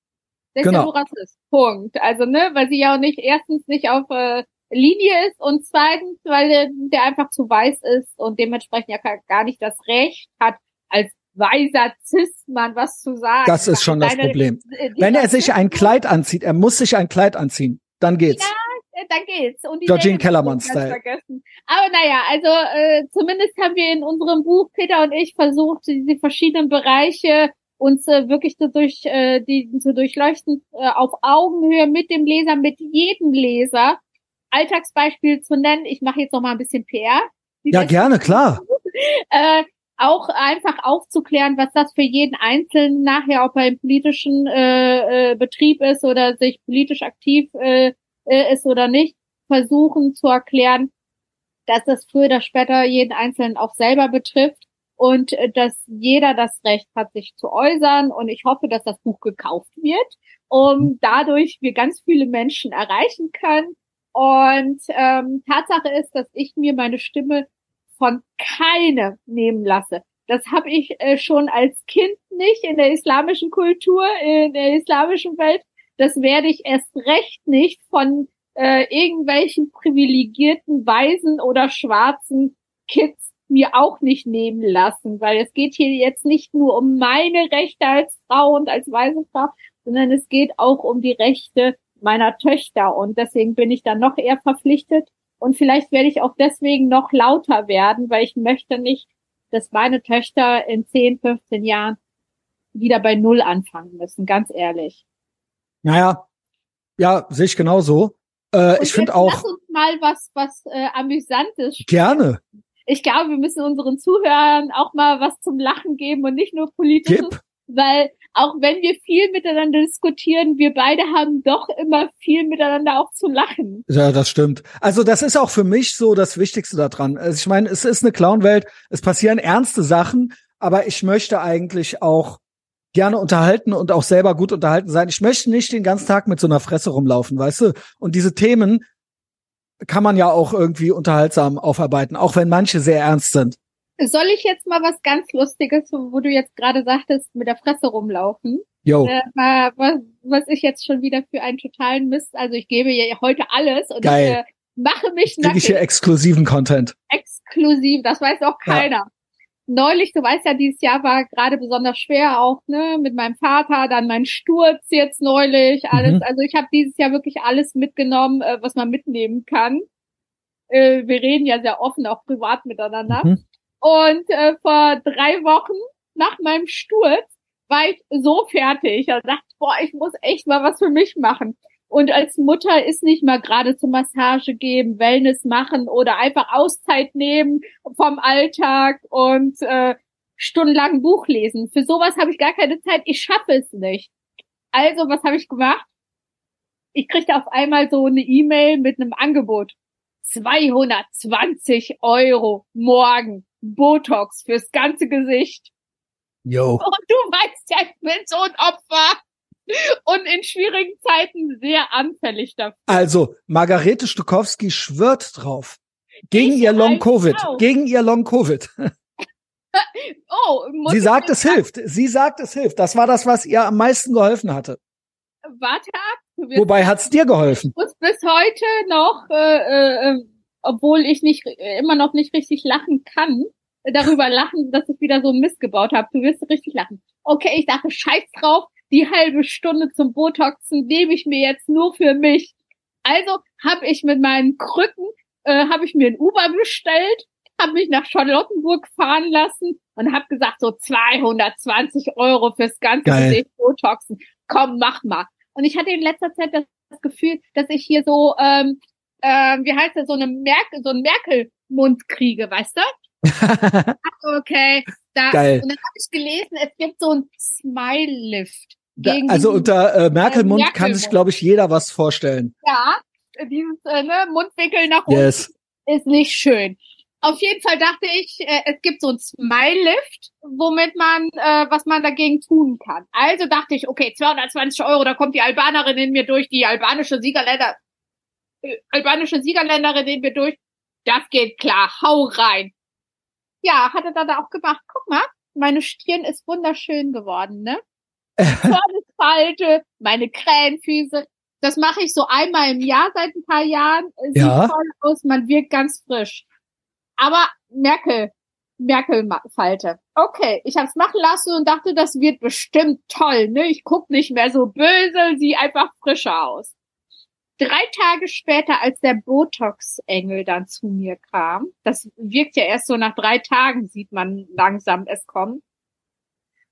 Der ist Genau. ja nur Rassist. Punkt. Also, ne, weil sie ja auch nicht, erstens nicht auf äh, Linie ist und zweitens, weil der, der einfach zu weiß ist und dementsprechend ja gar- nicht das Recht hat, als weiser Cis-Mann was zu sagen. Das ist schon das Problem. äh, Wenn er sich ein Kleid anzieht, er muss sich ein Kleid anziehen, dann geht's. äh, dann geht's. Und die Georgine Länge Kellermann nicht ganz Style. Vergessen. Aber naja, also äh, zumindest haben wir in unserem Buch, Peter und ich, versucht, diese verschiedenen Bereiche uns äh, wirklich zu, durch, äh, die, zu durchleuchten, äh, auf Augenhöhe mit dem Leser, mit jedem Leser. Alltagsbeispiel zu nennen. Ich mache jetzt noch mal ein bisschen PR. Ja, gerne, klar. Äh, auch einfach aufzuklären, was das für jeden Einzelnen nachher, ob er im politischen äh, äh, Betrieb ist oder sich politisch aktiv äh, äh, ist oder nicht, versuchen zu erklären, dass das früher oder später jeden Einzelnen auch selber betrifft und äh, dass jeder das Recht hat, sich zu äußern. Und ich hoffe, dass das Buch gekauft wird, um dadurch wir ganz viele Menschen erreichen können. Und ähm, Tatsache ist, dass ich mir meine Stimme von keinem nehmen lasse. Das habe ich äh, schon als Kind nicht in der islamischen Kultur, in der islamischen Welt. Das werde ich erst recht nicht von äh, irgendwelchen privilegierten weißen oder schwarzen Kids mir auch nicht nehmen lassen, weil es geht hier jetzt nicht nur um meine Rechte als Frau und als weiße Frau, sondern es geht auch um die Rechte meiner Töchter und deswegen bin ich dann noch eher verpflichtet und vielleicht werde ich auch deswegen noch lauter werden, weil ich möchte nicht, dass meine Töchter in 10, 15 Jahren wieder bei Null anfangen müssen, ganz ehrlich. Naja, ja, sehe ich genauso. Äh, ich finde auch Lass uns mal was, was äh, Amüsantes gerne. ich glaube, wir müssen unseren Zuhörern auch mal was zum Lachen geben und nicht nur politisches Gib. Weil auch wenn wir viel miteinander diskutieren, wir beide haben doch immer viel miteinander auch zu lachen. Ja, das stimmt. Also das ist auch für mich so das Wichtigste daran. Also ich meine, es ist eine Clownwelt, es passieren ernste Sachen, aber ich möchte eigentlich auch gerne unterhalten und auch selber gut unterhalten sein. Ich möchte nicht den ganzen Tag mit so einer Fresse rumlaufen, weißt du? Und diese Themen kann man ja auch irgendwie unterhaltsam aufarbeiten, auch wenn manche sehr ernst sind. Soll ich jetzt mal was ganz Lustiges, wo du jetzt gerade sagtest, mit der Fresse rumlaufen? Jo. Äh, was, was ich jetzt schon wieder für einen totalen Mist, also ich gebe ja heute alles und Geil. ich äh, mache mich Kriege ich hier exklusiven Content. exklusiv, das weiß auch Ja. keiner. Neulich, du weißt ja, dieses Jahr war gerade besonders schwer auch, ne, mit meinem Vater, dann mein Sturz jetzt neulich, alles. Mhm. Also ich habe dieses Jahr wirklich alles mitgenommen, äh, was man mitnehmen kann. Äh, wir reden ja sehr offen, auch privat miteinander. Mhm. Und äh, vor drei Wochen nach meinem Sturz war ich so fertig. Ich dachte, boah, ich muss echt mal was für mich machen. Und als Mutter ist nicht mal gerade zur Massage geben, Wellness machen oder einfach Auszeit nehmen vom Alltag und äh, stundenlang Buch lesen. Für sowas habe ich gar keine Zeit. Ich schaffe es nicht. Also, was habe ich gemacht? Ich kriegte auf einmal so eine E-Mail mit einem Angebot. 220 Euro morgen Botox fürs ganze Gesicht. Jo. Und du weißt ja, ich bin so ein Opfer. Und in schwierigen Zeiten sehr anfällig dafür. Also, Margarete Stukowski schwört drauf. Gegen Ich ihr Long Covid. auch. Gegen ihr Long Covid. Oh, Sie ich sagt, es hilft. Sie sagt, es hilft. Das war das, was ihr am meisten geholfen hatte. Warte ab. Wobei hat's dir geholfen? muss bis heute noch, äh, äh, obwohl ich nicht äh, immer noch nicht richtig lachen kann, äh, darüber lachen, dass ich wieder so einen Mist gebaut habe. Du wirst richtig lachen. Okay, ich dachte, scheiß drauf, die halbe Stunde zum Botoxen nehme ich mir jetzt nur für mich. Also habe ich mit meinen Krücken, äh, habe ich mir ein Uber bestellt, habe mich nach Charlottenburg fahren lassen und habe gesagt, so 220 Euro fürs ganze. Gesicht Botoxen. Komm, mach mal. Und ich hatte in letzter Zeit das, das Gefühl, dass ich hier so, ähm, ähm, wie heißt das, so eine Merkel, so einen Merkel-Mund kriege, weißt du? Okay, da, Geil. und dann habe ich gelesen, es gibt so ein Smile-Lift. also unter äh, Merkelmund Merkelmund. kann sich, glaube ich, jeder was vorstellen. Ja, dieses äh, ne, Mundwinkel nach unten Yes. ist nicht schön. Auf jeden Fall dachte ich, äh, es gibt so ein Smile-Lift, womit man, äh, was man dagegen tun kann. Also dachte ich, okay, 220 Euro, da kommt die Albanerin in mir durch, die albanische Siegerländer, äh, albanische Siegerländerin in mir durch. Das geht klar, hau rein. Ja, hat er dann auch gemacht. Guck mal, meine Stirn ist wunderschön geworden, ne? Falte, meine Krähenfüße. Das mache ich so einmal im Jahr seit ein paar Jahren. Sieht Ja. toll aus, man wirkt ganz frisch. Aber Merkel, Merkel-Falte. Okay, ich habe es machen lassen und dachte, das wird bestimmt toll. Ne? Ich guck nicht mehr so böse, sieh einfach frischer aus. Drei Tage später, als der Botox-Engel dann zu mir kam, das wirkt ja erst so nach drei Tagen, sieht man langsam es kommen,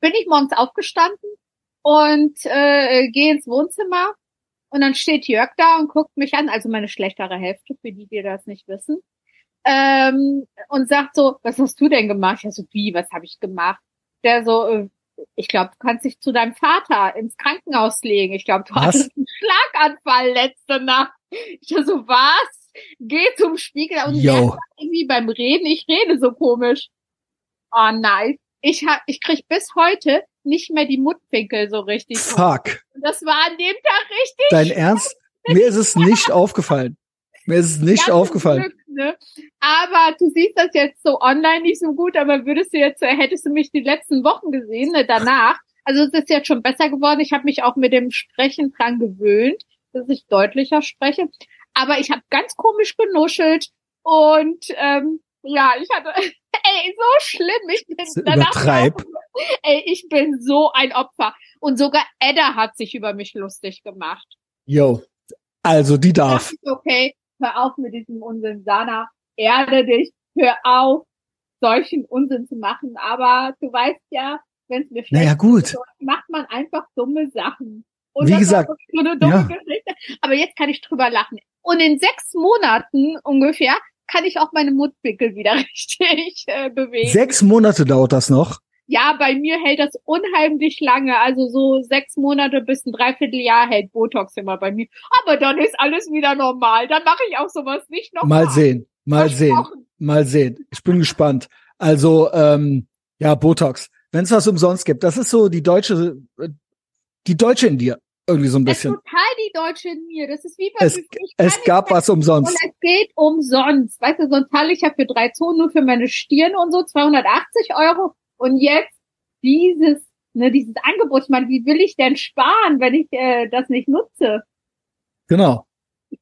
bin ich morgens aufgestanden und äh, gehe ins Wohnzimmer und dann steht Jörg da und guckt mich an, also meine schlechtere Hälfte, für die, die das nicht wissen, ähm, und sagt so, was hast du denn gemacht? Ja, so wie, was habe ich gemacht? Der so, äh, ich glaube, du kannst dich zu deinem Vater ins Krankenhaus legen. Ich glaube, du Was? hattest einen Schlaganfall letzte Nacht. Ich so, was? Geh zum Spiegel und Yo. merk irgendwie beim Reden, ich rede so komisch. Oh nein. Ich hab, ich krieg bis heute nicht mehr die Mundwinkel so richtig. Fuck. Und Das war an dem Tag richtig Dein Ernst? Mir ist es nicht aufgefallen. Mir ist es nicht Ja, aufgefallen. Glück, ne? Aber du siehst das jetzt so online nicht so gut, aber würdest du jetzt, äh, hättest du mich die letzten Wochen gesehen, ne, danach. Also es ist jetzt schon besser geworden. Ich habe mich auch mit dem Sprechen dran gewöhnt, dass ich deutlicher spreche. Aber ich habe ganz komisch genuschelt und ähm, ja, ich hatte, ey, so schlimm. Ich bin danach Übertreib. auch- Ey, ich bin so ein Opfer. Und sogar Edda hat sich über mich lustig gemacht. Yo. Also, die darf. okay, hör auf mit diesem Unsinn, Sana, erde dich, hör auf, solchen Unsinn zu machen. Aber du weißt ja, wenn es mir schlecht Naja, gut. geht, macht man einfach dumme Sachen. Und Wie gesagt, so eine dumme ja. Geschichte. Aber jetzt kann ich drüber lachen. Und in sechs Monaten ungefähr kann ich auch meine Mundwinkel wieder richtig äh, bewegen. Sechs Monate dauert das noch. Ja, bei mir hält das unheimlich lange. Also so sechs Monate bis ein Dreivierteljahr hält Botox immer bei mir. Aber dann ist alles wieder normal. Dann mache ich auch sowas nicht nochmal. Mal sehen, mal sehen, mal sehen. Ich bin gespannt. Also, ähm, ja, Botox. Wenn es was umsonst gibt, das ist so die deutsche, äh, die Deutsche in dir. Irgendwie so ein bisschen. Es ist total die Deutsche in mir. Das ist wie bei Es, es gab was umsonst. Und es geht umsonst. Weißt du, sonst zahle ich ja für drei Zonen nur für meine Stirn und so 280 Euro. Und jetzt dieses, ne, dieses Angebot. Ich meine, wie will ich denn sparen, wenn ich äh, das nicht nutze? Genau.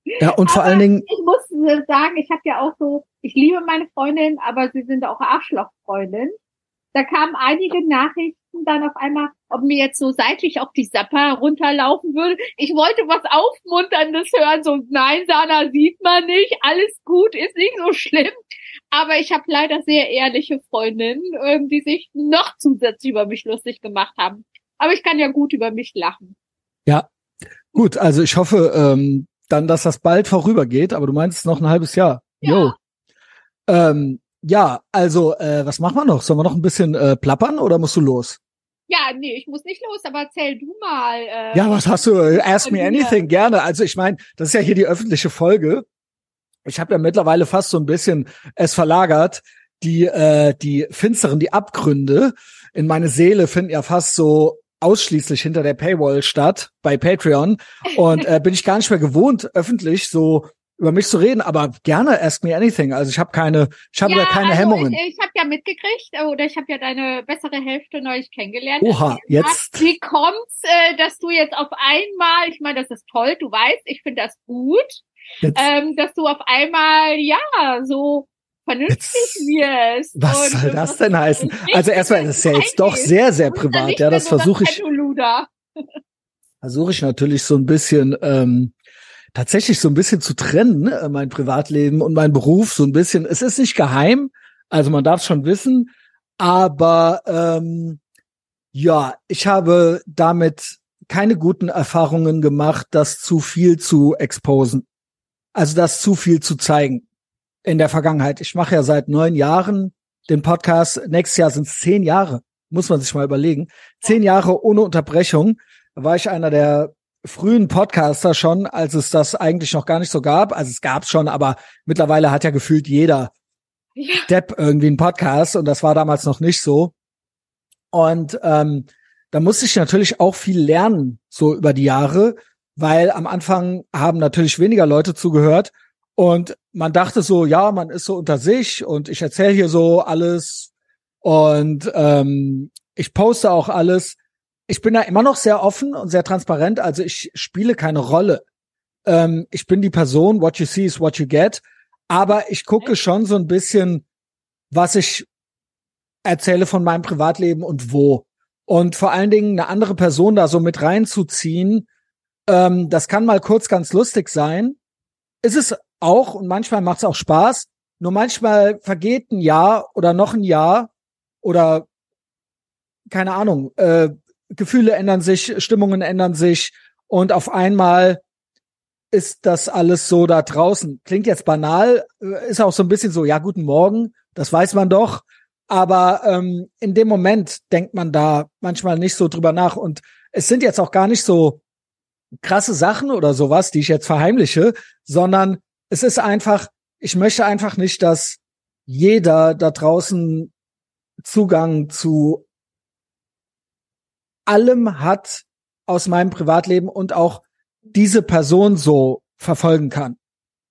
Ja, und vor Aber allen Dingen, Ich muss äh, sagen, ich habe ja auch so, ich liebe meine Freundin, aber sie sind auch Arschlochfreundin. Da kamen einige Nachrichten dann auf einmal, ob mir jetzt so seitlich auf die Sapper runterlaufen würde. Ich wollte was Aufmunterndes hören, so nein, Sana, sieht man nicht, alles gut, ist nicht so schlimm. Aber ich habe leider sehr ehrliche Freundinnen, ähm, die sich noch zusätzlich über mich lustig gemacht haben. Aber ich kann ja gut über mich lachen. ja, gut, also ich hoffe ähm, dann, dass das bald vorübergeht, aber du meinst noch ein halbes Jahr. Jo. Ähm, ja, also, äh, was machen wir noch? Sollen wir noch ein bisschen äh, plappern oder musst du los? Ja, nee, ich muss nicht los, aber erzähl du mal. Äh, Ja, was hast du? Äh, Ask me anything, gerne. Also ich meine, das ist ja hier die öffentliche Folge. Ich habe ja mittlerweile fast so ein bisschen es verlagert. Die, äh, die finsteren, die Abgründe in meine Seele finden ja fast so ausschließlich hinter der Paywall statt bei Patreon. Und äh, bin ich gar nicht mehr gewohnt, öffentlich so über mich zu reden, aber gerne ask me anything. Also ich habe keine, ich habe ja, da keine also Hemmungen. Ich, ich habe ja mitgekriegt, äh, oder ich habe ja deine bessere Hälfte neulich kennengelernt. Oha, jetzt. Wie kommt's, äh, dass du jetzt auf einmal, ich meine, das ist toll, du weißt, ich finde das gut, ähm, dass du auf einmal, ja, so vernünftig wirst. was soll äh, das denn heißen? Also erstmal, das ist ja jetzt doch sehr, sehr privat. Ja, das versuche ich. Versuche ich natürlich so ein bisschen ähm, tatsächlich so ein bisschen zu trennen, ne, mein Privatleben und mein Beruf so ein bisschen. Es ist nicht geheim, also man darf schon wissen, aber ähm, ja, ich habe damit keine guten Erfahrungen gemacht, das zu viel zu exposen, also das zu viel zu zeigen in der Vergangenheit. Ich mache ja seit neun Jahren den Podcast. Nächstes Jahr sind es zehn Jahre, muss man sich mal überlegen. Zehn Jahre ohne Unterbrechung. War ich einer der frühen Podcaster schon, als es das eigentlich noch gar nicht so gab. Also es gab schon, aber mittlerweile hat ja gefühlt jeder Ja. Depp irgendwie einen Podcast und das war damals noch nicht so. Und ähm, da musste ich natürlich auch viel lernen, so über die Jahre, weil am Anfang haben natürlich weniger Leute zugehört und man dachte so, ja, man ist so unter sich und ich erzähle hier so alles und ähm, ich poste auch alles. Ich bin da immer noch sehr offen und sehr transparent, also ich spiele keine Rolle. Ähm, ich bin die Person, what you see is what you get, aber ich gucke schon so ein bisschen, was ich erzähle von meinem Privatleben und wo. Und vor allen Dingen eine andere Person da so mit reinzuziehen, ähm, das kann mal kurz ganz lustig sein. Ist es auch und manchmal macht es auch Spaß. Nur manchmal vergeht ein Jahr oder noch ein Jahr oder keine Ahnung, äh, Gefühle ändern sich, Stimmungen ändern sich und auf einmal ist das alles so da draußen. Klingt jetzt banal, äh, ist auch so ein bisschen so, ja, guten Morgen, das weiß man doch. Aber ähm, in dem Moment denkt man da manchmal nicht so drüber nach. Und es sind jetzt auch gar nicht so krasse Sachen oder sowas, die ich jetzt verheimliche, sondern es ist einfach, ich möchte einfach nicht, dass jeder da draußen Zugang zu allem hat aus meinem Privatleben und auch diese Person so verfolgen kann.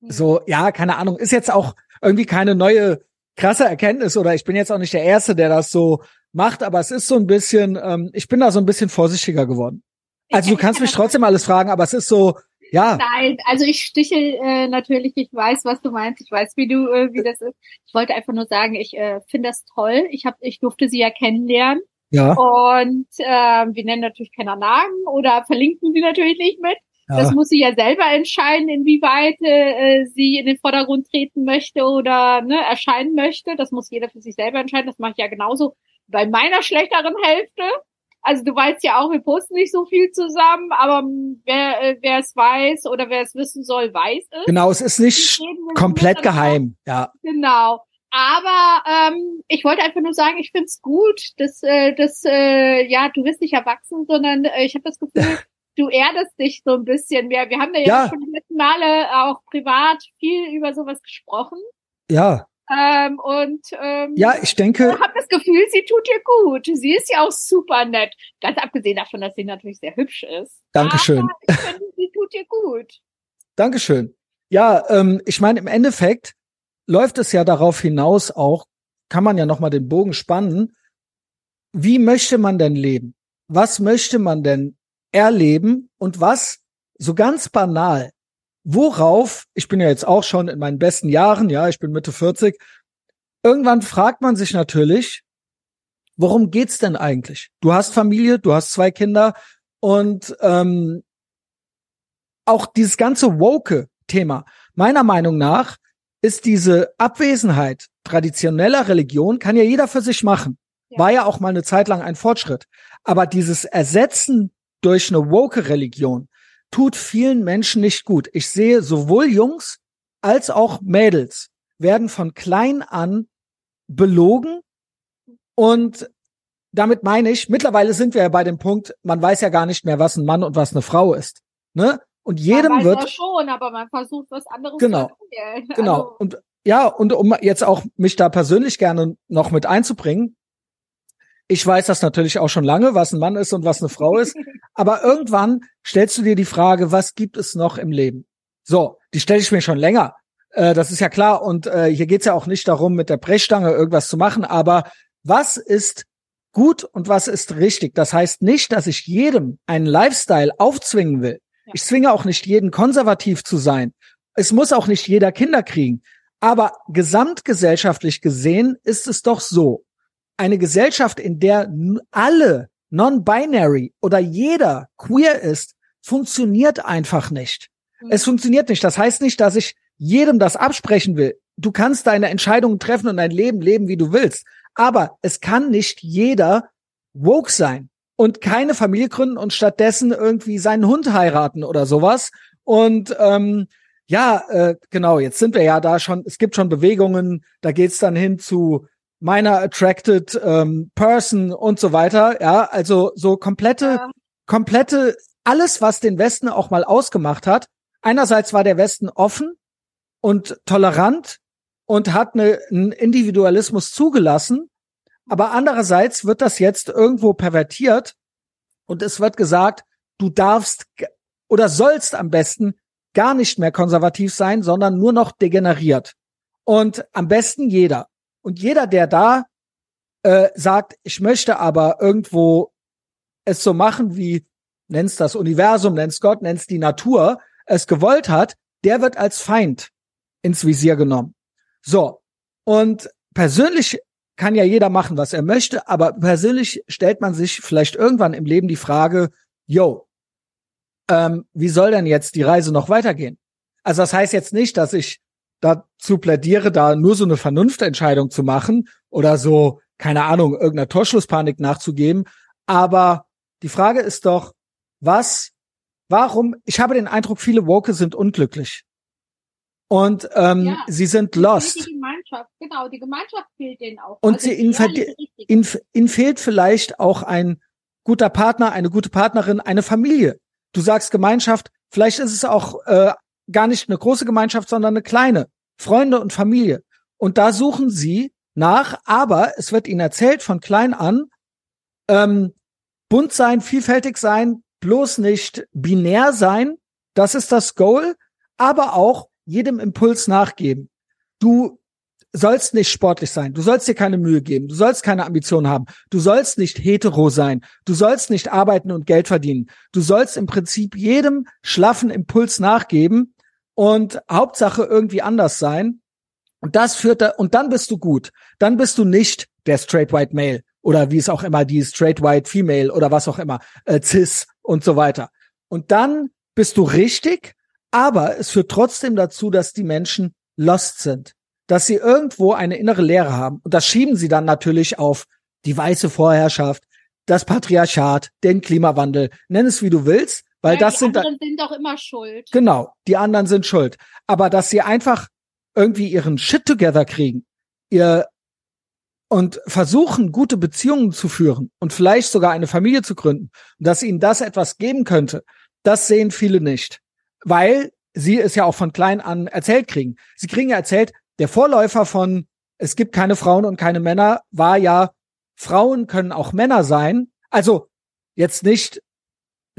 So, ja, keine Ahnung, ist jetzt auch irgendwie keine neue krasse Erkenntnis oder ich bin jetzt auch nicht der Erste, der das so macht, aber es ist so ein bisschen, ähm, ich bin da so ein bisschen vorsichtiger geworden. Also du kannst mich trotzdem alles fragen, aber es ist so, ja, Nein, also ich stiche äh, natürlich, ich weiß, was du meinst, ich weiß, wie du, äh, wie das ist. Ich wollte einfach nur sagen, ich äh, finde das toll. Ich hab, ich durfte sie ja kennenlernen ja, und äh, wir nennen natürlich keiner Namen oder verlinken sie natürlich nicht mit. Das ja, muss sie ja selber entscheiden, inwieweit äh, sie in den Vordergrund treten möchte oder ne, erscheinen möchte. Das muss jeder für sich selber entscheiden. Das mache ich ja genauso bei meiner schlechteren Hälfte. Also du weißt ja auch, wir posten nicht so viel zusammen, aber wer äh, wer es weiß oder wer es wissen soll, weiß es. genau, es ist nicht komplett geheim, ja, Genau. Aber ähm, ich wollte einfach nur sagen, ich find's gut, dass, äh, dass äh, ja, du wirst nicht erwachsen, sondern äh, ich habe das Gefühl, du erdest dich so ein bisschen mehr. Wir haben da ja, Ja. schon die letzten Male auch privat viel über sowas gesprochen. Ja, Ähm, und ähm, ja, ich denke, ich habe das Gefühl, sie tut dir gut. Sie ist ja auch super nett. Ganz abgesehen davon, dass sie natürlich sehr hübsch ist. Dankeschön. Aber ich finde, sie tut dir gut. Dankeschön. Ja, ähm, ich meine, im Endeffekt läuft es ja darauf hinaus auch, kann man ja nochmal den Bogen spannen. Wie möchte man denn leben? Was möchte man denn erleben? Und was, so ganz banal, worauf, ich bin ja jetzt auch schon in meinen besten Jahren, ja, ich bin Mitte 40, irgendwann fragt man sich natürlich, worum geht's denn eigentlich? Du hast Familie, du hast zwei Kinder und ähm, auch dieses ganze woke-Thema. Meiner Meinung nach ist diese Abwesenheit traditioneller Religion, kann ja jeder für sich machen. Ja. War ja auch mal eine Zeit lang ein Fortschritt. Aber dieses Ersetzen durch eine woke Religion tut vielen Menschen nicht gut. Ich sehe sowohl Jungs als auch Mädels werden von klein an belogen und damit meine ich, mittlerweile sind wir ja bei dem Punkt, man weiß ja gar nicht mehr, was ein Mann und was eine Frau ist. Ne? Und jedem man weiß wird ja schon, aber man versucht was anderes Genau. zu erzählen. Genau. Also, Und ja, und um jetzt auch mich da persönlich gerne noch mit einzubringen, ich weiß das natürlich auch schon lange, was ein Mann ist und was eine Frau ist, aber irgendwann stellst du dir die Frage, was gibt es noch im Leben? So, die stelle ich mir schon länger. Äh, das ist ja klar. Und äh, hier geht's ja auch nicht darum, mit der Brechstange irgendwas zu machen, aber was ist gut und was ist richtig? Das heißt nicht, dass ich jedem einen Lifestyle aufzwingen will. Ich zwinge auch nicht jeden konservativ zu sein. Es muss auch nicht jeder Kinder kriegen. Aber gesamtgesellschaftlich gesehen ist es doch so, eine Gesellschaft, in der alle non-binary oder jeder queer ist, funktioniert einfach nicht. Mhm. Es funktioniert nicht. Das heißt nicht, dass ich jedem das absprechen will. Du kannst deine Entscheidungen treffen und dein Leben leben, wie du willst. Aber es kann nicht jeder woke sein und keine Familie gründen und stattdessen irgendwie seinen Hund heiraten oder sowas. Und ähm, ja, äh, genau, jetzt sind wir ja da schon, es gibt schon Bewegungen, da geht's dann hin zu meiner attracted ähm, person und so weiter. Ja, also so komplette, Ja. komplette, alles, was den Westen auch mal ausgemacht hat. Einerseits war der Westen offen und tolerant und hat eine, einen Individualismus zugelassen, aber andererseits wird das jetzt irgendwo pervertiert und es wird gesagt, du darfst oder sollst am besten gar nicht mehr konservativ sein, sondern nur noch degeneriert. Und am besten jeder. Und jeder, der da äh, sagt, ich möchte aber irgendwo es so machen, wie nenn's das Universum, nenn's Gott, nenn's die Natur, es gewollt hat, der wird als Feind ins Visier genommen. So. Und persönlich kann ja jeder machen, was er möchte, aber persönlich stellt man sich vielleicht irgendwann im Leben die Frage, yo, ähm, wie soll denn jetzt die Reise noch weitergehen? Also das heißt jetzt nicht, dass ich dazu plädiere, da nur so eine Vernunftentscheidung zu machen oder so, keine Ahnung, irgendeiner Torschlusspanik nachzugeben. Aber die Frage ist doch, was, warum, ich habe den Eindruck, viele Woke sind unglücklich. Und ähm, Ja. sie sind lost. Die Gemeinschaft, genau, die Gemeinschaft fehlt denen auch. Und Also sie ihnen. Ihnen, ihnen fehlt vielleicht auch ein guter Partner, eine gute Partnerin, eine Familie. Du sagst Gemeinschaft, vielleicht ist es auch äh, gar nicht eine große Gemeinschaft, sondern eine kleine. Freunde und Familie. Und da suchen sie nach, aber es wird ihnen erzählt von klein an, ähm, bunt sein, vielfältig sein, bloß nicht binär sein. Das ist das Goal, aber auch jedem Impuls nachgeben. Du sollst nicht sportlich sein. Du sollst dir keine Mühe geben. Du sollst keine Ambitionen haben. Du sollst nicht hetero sein. Du sollst nicht arbeiten und Geld verdienen. Du sollst im Prinzip jedem schlaffen Impuls nachgeben und Hauptsache irgendwie anders sein. Und das führt da, und dann bist du gut. Dann bist du nicht der straight white male oder wie es auch immer, die straight white female oder was auch immer, äh, cis und so weiter. Und dann bist du richtig, aber es führt trotzdem dazu, dass die Menschen lost sind dass sie irgendwo eine innere Leere haben. Und das schieben sie dann natürlich auf die weiße Vorherrschaft, das Patriarchat, den Klimawandel, nenn es wie du willst, weil ja, das die sind anderen sind doch immer schuld. genau, die anderen sind schuld. Aber dass sie einfach irgendwie ihren Shit together kriegen, ihr und versuchen, gute Beziehungen zu führen und vielleicht sogar eine Familie zu gründen, dass ihnen das etwas geben könnte, das sehen viele nicht, weil sie es ja auch von klein an erzählt kriegen. Sie kriegen ja erzählt, der Vorläufer von es gibt keine Frauen und keine Männer war ja, Frauen können auch Männer sein. Also jetzt nicht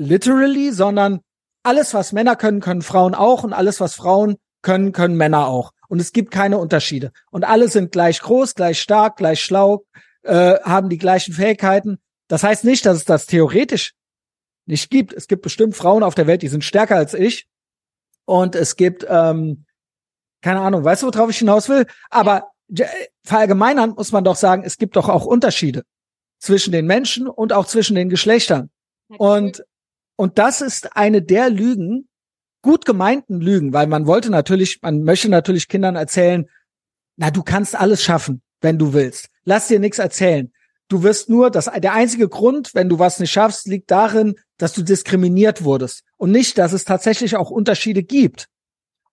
literally, sondern alles, was Männer können, können Frauen auch und alles, was Frauen können, können Männer auch. Und es gibt keine Unterschiede. Und alle sind gleich groß, gleich stark, gleich schlau, äh, haben die gleichen Fähigkeiten. Das heißt nicht, dass es das theoretisch nicht gibt. Es gibt bestimmt Frauen auf der Welt, die sind stärker als ich. Und es gibt, ähm, keine Ahnung, weißt du, worauf ich hinaus will? Aber verallgemeinern muss man doch sagen, es gibt doch auch Unterschiede zwischen den Menschen und auch zwischen den Geschlechtern. Und, und das ist eine der Lügen, gut gemeinten Lügen, weil man wollte natürlich, man möchte natürlich Kindern erzählen, na, du kannst alles schaffen, wenn du willst. Lass dir nichts erzählen. Du wirst nur, das, der einzige Grund, wenn du was nicht schaffst, liegt darin, dass du diskriminiert wurdest und nicht, dass es tatsächlich auch Unterschiede gibt.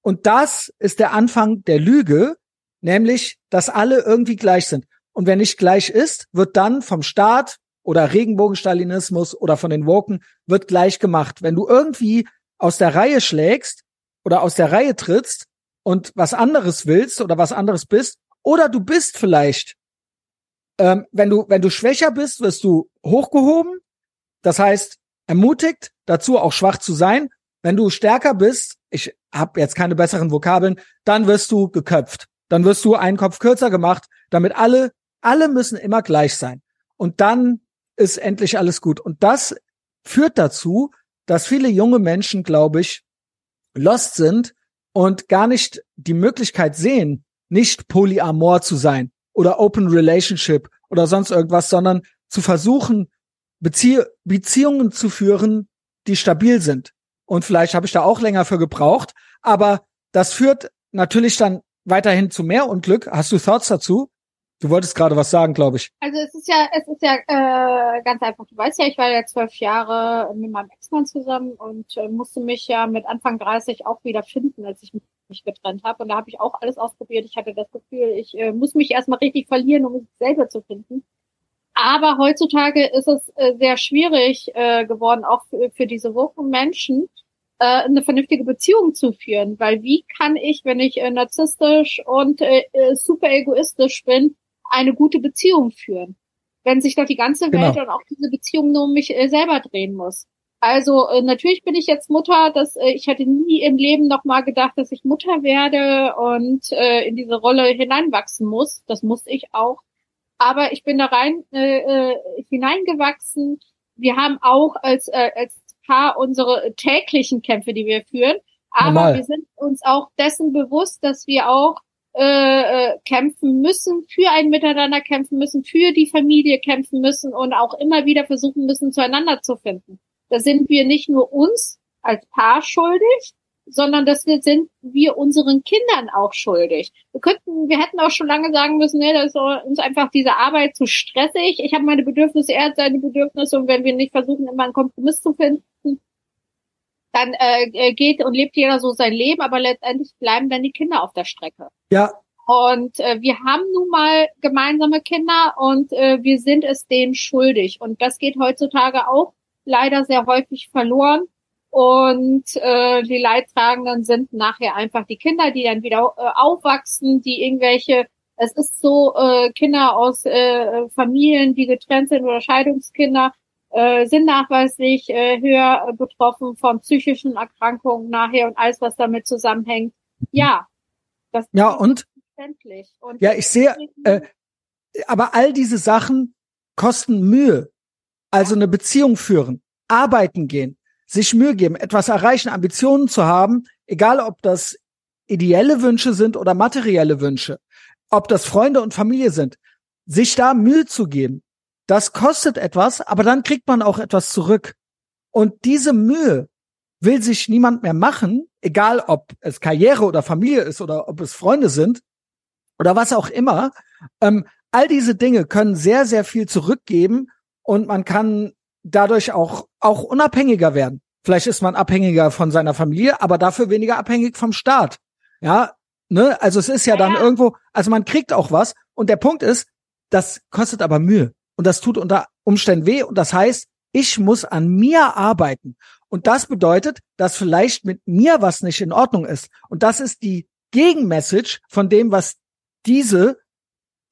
Und das ist der Anfang der Lüge, nämlich, dass alle irgendwie gleich sind. Und wer nicht gleich ist, wird dann vom Staat oder Regenbogenstalinismus oder von den Woken wird gleich gemacht. Wenn du irgendwie aus der Reihe schlägst oder aus der Reihe trittst und was anderes willst oder was anderes bist, oder du bist vielleicht, ähm, wenn du, wenn du schwächer bist, wirst du hochgehoben. Das heißt, ermutigt, dazu auch schwach zu sein. Wenn du stärker bist, ich habe jetzt keine besseren Vokabeln, dann wirst du geköpft. Dann wirst du einen Kopf kürzer gemacht, damit alle, alle müssen immer gleich sein. Und dann ist endlich alles gut. Und das führt dazu, dass viele junge Menschen, glaube ich, lost sind und gar nicht die Möglichkeit sehen, nicht polyamor zu sein oder open relationship oder sonst irgendwas, sondern zu versuchen, Bezie Beziehungen zu führen, die stabil sind. Und vielleicht habe ich da auch länger für gebraucht, aber das führt natürlich dann weiterhin zu mehr Unglück. Hast du Thoughts dazu? Du wolltest gerade was sagen, glaube ich. Also es ist ja, es ist ja äh, ganz einfach. Du weißt ja, ich war ja zwölf Jahre mit meinem Ex-Mann zusammen und äh, musste mich ja mit Anfang 30 auch wieder finden, als ich mich getrennt habe. Und da habe ich auch alles ausprobiert. Ich hatte das Gefühl, ich äh, muss mich erstmal richtig verlieren, um mich selber zu finden. Aber heutzutage ist es äh, sehr schwierig äh, geworden, auch für, für diese woken Menschen, äh, eine vernünftige Beziehung zu führen. Weil wie kann ich, wenn ich äh, narzisstisch und äh, äh super egoistisch bin, eine gute Beziehung führen, wenn sich doch die ganze genau. Welt genau. und auch diese Beziehung nur um mich äh, selber drehen muss. Also äh, natürlich bin ich jetzt Mutter, dass äh, ich hätte nie im Leben noch mal gedacht, dass ich Mutter werde und äh, in diese Rolle hineinwachsen muss. Das musste ich auch. Aber ich bin da rein äh, äh, hineingewachsen. Wir haben auch als äh, als Paar unsere täglichen Kämpfe, die wir führen. Aber Normal. wir sind uns auch dessen bewusst, dass wir auch äh, äh, kämpfen müssen, für ein Miteinander kämpfen müssen, für die Familie kämpfen müssen und auch immer wieder versuchen müssen, zueinander zu finden. Da sind wir nicht nur uns als Paar schuldig, sondern das sind wir unseren Kindern auch schuldig. Wir könnten, wir hätten auch schon lange sagen müssen, nee, das ist uns einfach diese Arbeit zu stressig. Ich habe meine Bedürfnisse, er hat seine Bedürfnisse und wenn wir nicht versuchen, immer einen Kompromiss zu finden, dann äh, äh, geht und lebt jeder so sein Leben, aber letztendlich bleiben dann die Kinder auf der Strecke. Ja. Und äh, wir haben nun mal gemeinsame Kinder und äh, wir sind es denen schuldig. Und das geht heutzutage auch leider sehr häufig verloren. Und äh, die Leidtragenden sind nachher einfach die Kinder, die dann wieder äh, aufwachsen, die irgendwelche, es ist so, äh, Kinder aus äh, Familien, die getrennt sind oder Scheidungskinder, äh, sind nachweislich äh, höher betroffen von psychischen Erkrankungen nachher und alles, was damit zusammenhängt. Ja, das ja und, und ja, ich sehe, äh, aber all diese Sachen kosten Mühe. Also eine Beziehung führen, arbeiten gehen, sich Mühe geben, etwas erreichen, Ambitionen zu haben, egal ob das ideelle Wünsche sind oder materielle Wünsche, ob das Freunde und Familie sind, sich da Mühe zu geben, das kostet etwas, aber dann kriegt man auch etwas zurück. Und diese Mühe will sich niemand mehr machen, egal ob es Karriere oder Familie ist oder ob es Freunde sind oder was auch immer. Ähm, all diese Dinge können sehr, sehr viel zurückgeben und man kann dadurch auch, auch unabhängiger werden. Vielleicht ist man abhängiger von seiner Familie, aber dafür weniger abhängig vom Staat. Ja, Ne? Also es ist ja, ja dann ja. irgendwo, also man kriegt auch was. Und der Punkt ist, das kostet aber Mühe. Und das tut unter Umständen weh. Und das heißt, ich muss an mir arbeiten. Und das bedeutet, dass vielleicht mit mir was nicht in Ordnung ist. Und das ist die Gegenmessage von dem, was diese,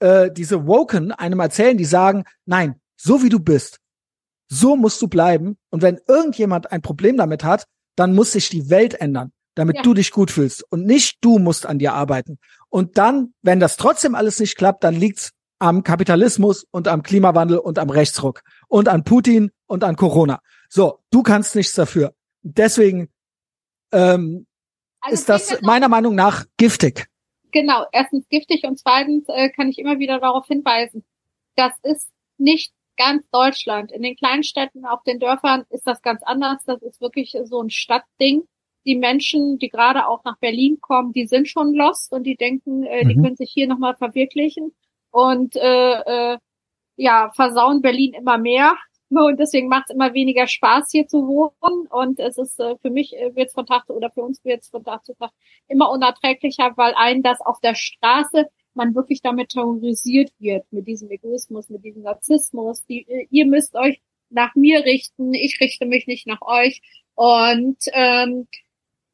äh, diese Woken einem erzählen, die sagen, nein, so wie du bist, so musst du bleiben. Und wenn irgendjemand ein Problem damit hat, dann muss sich die Welt ändern, damit ja. du dich gut fühlst. Und nicht du musst an dir arbeiten. Und dann, wenn das trotzdem alles nicht klappt, dann liegt's am Kapitalismus und am Klimawandel und am Rechtsruck und an Putin und an Corona. So, du kannst nichts dafür. Deswegen ähm, also ist das meiner Meinung nach giftig. Genau, erstens giftig und zweitens äh, kann ich immer wieder darauf hinweisen, das ist nicht ganz Deutschland. In den kleinen Städten, auf den Dörfern ist das ganz anders. Das ist wirklich so ein Stadtding. Die Menschen, die gerade auch nach Berlin kommen, die sind schon lost und die denken, äh, mhm. die können sich hier nochmal verwirklichen und äh, äh, ja, versauen Berlin immer mehr. Und deswegen macht es immer weniger Spaß, hier zu wohnen. Und es ist äh, für mich äh, wird es von Tag oder für uns wird es von Tag zu Tag immer unerträglicher, weil einen das auf der Straße man wirklich damit terrorisiert wird, mit diesem Egoismus, mit diesem Narzissmus. Die, äh, ihr müsst euch nach mir richten, ich richte mich nicht nach euch. Und ähm,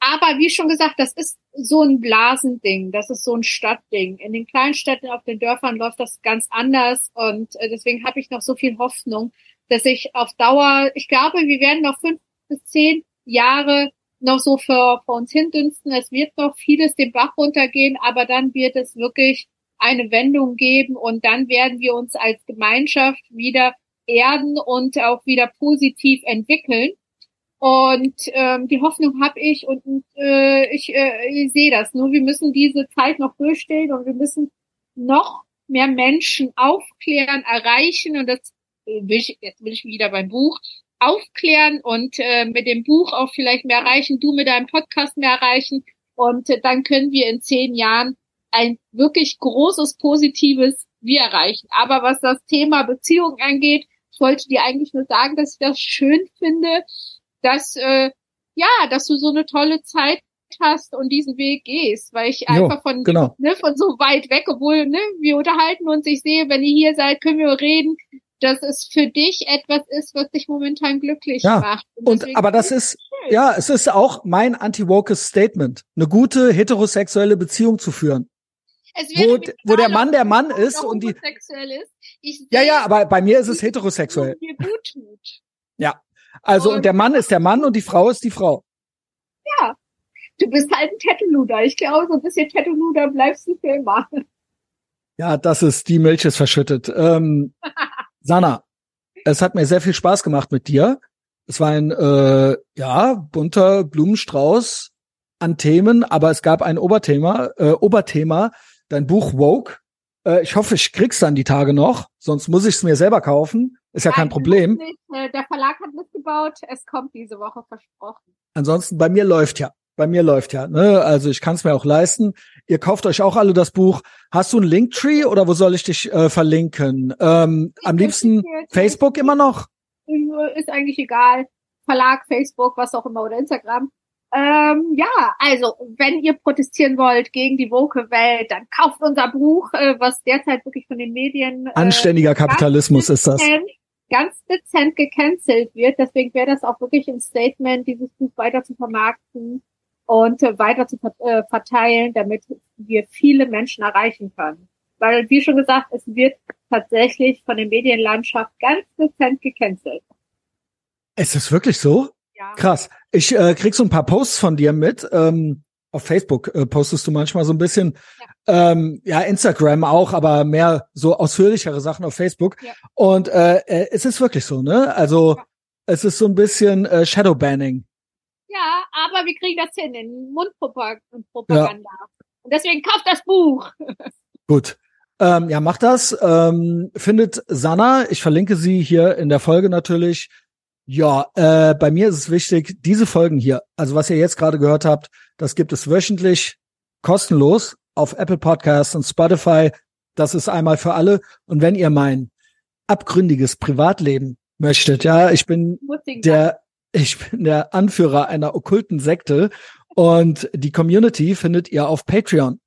aber wie schon gesagt, das ist so ein Blasending, das ist so ein Stadtding. In den kleinen Städten, auf den Dörfern läuft das ganz anders und äh, deswegen habe ich noch so viel Hoffnung, dass ich auf Dauer, ich glaube, wir werden noch fünf bis zehn Jahre noch so für, für uns hindünsten. Es wird noch vieles den Bach runtergehen, aber dann wird es wirklich eine Wendung geben und dann werden wir uns als Gemeinschaft wieder erden und auch wieder positiv entwickeln. Und ähm, die Hoffnung habe ich und äh, ich, äh, ich sehe das. Nur wir müssen diese Zeit noch durchstehen und wir müssen noch mehr Menschen aufklären, erreichen. Und das will ich, jetzt bin ich wieder beim Buch, aufklären und äh, mit dem Buch auch vielleicht mehr erreichen, du mit deinem Podcast mehr erreichen. Und äh, dann können wir in zehn Jahren ein wirklich großes, positives Wir erreichen. Aber was das Thema Beziehung angeht, ich wollte dir eigentlich nur sagen, dass ich das schön finde, dass, äh, ja, dass du so eine tolle Zeit hast und diesen Weg gehst, weil ich jo, einfach von, genau. ne, von so weit weg, obwohl, ne, wir unterhalten uns, ich sehe, wenn ihr hier seid, können wir reden, dass es für dich etwas ist, was dich momentan glücklich ja. macht. Und, und aber das ist, schön. ja, es ist auch mein anti-wokes Statement, eine gute heterosexuelle Beziehung zu führen. wo, wo der Mann der Mann ist und die. Ist. ja, ja, aber bei mir ist es heterosexuell. Mir gut tut. Ja. Also und, und der Mann ist der Mann und die Frau ist die Frau. Ja. Du bist halt ein Tattoo-Luder. Ich glaube, so ein bisschen Tattoo-Luder bleibst du für immer. Ja, das ist, die Milch ist verschüttet. Ähm, Sana, es hat mir sehr viel Spaß gemacht mit dir. Es war ein äh, ja bunter Blumenstrauß an Themen, aber es gab ein Oberthema, äh, Oberthema, dein Buch Woke. Äh, ich hoffe, ich krieg's dann die Tage noch, sonst muss ich es mir selber kaufen. Ist ja kein Problem. Äh, der Verlag hat mitgebaut, es kommt diese Woche versprochen. Ansonsten bei mir läuft ja bei mir läuft ja, ne? Also ich kann es mir auch leisten. Ihr kauft euch auch alle das Buch. Hast du einen Linktree oder wo soll ich dich äh, verlinken? Ähm, am liebsten Facebook immer noch? Ist eigentlich egal. Verlag, Facebook, was auch immer oder Instagram. Ähm, ja, also wenn ihr protestieren wollt gegen die woke Welt, dann kauft unser Buch, äh, was derzeit wirklich von den Medien äh, anständiger Kapitalismus ist das ganz dezent gecancelt wird. Deswegen wäre das auch wirklich ein Statement, dieses Buch weiter zu vermarkten und äh, weiter zu äh, verteilen, damit wir viele Menschen erreichen können. Weil, wie schon gesagt, es wird tatsächlich von der Medienlandschaft ganz dezent gecancelt. Ist das wirklich so? Ja. Krass. Ich äh, krieg so ein paar Posts von dir mit. Ähm, auf Facebook äh, postest du manchmal so ein bisschen. Ja. Ähm, ja, Instagram auch, aber mehr so ausführlichere Sachen auf Facebook. Ja. Und äh, äh es ist wirklich so, ne? Also ja. es ist so ein bisschen äh, Shadowbanning. Ja, aber wir kriegen das hin in Mundpropaganda. Ja. Und deswegen kauft das Buch. Gut. Ähm, ja, macht das. Ähm, findet Sanna, ich verlinke sie hier in der Folge natürlich. Ja, äh, bei mir ist es wichtig, diese Folgen hier, also was ihr jetzt gerade gehört habt, das gibt es wöchentlich kostenlos auf Apple Podcasts und Spotify. Das ist einmal für alle. Und wenn ihr mein abgründiges Privatleben möchtet, ja, ich bin der ich bin der Anführer einer okkulten Sekte und die Community findet ihr auf Patreon.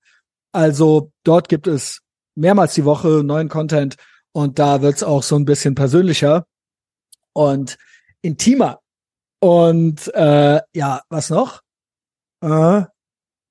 Also dort gibt es mehrmals die Woche neuen Content und da wird's auch so ein bisschen persönlicher und intimer. Und äh, ja, was noch? Äh,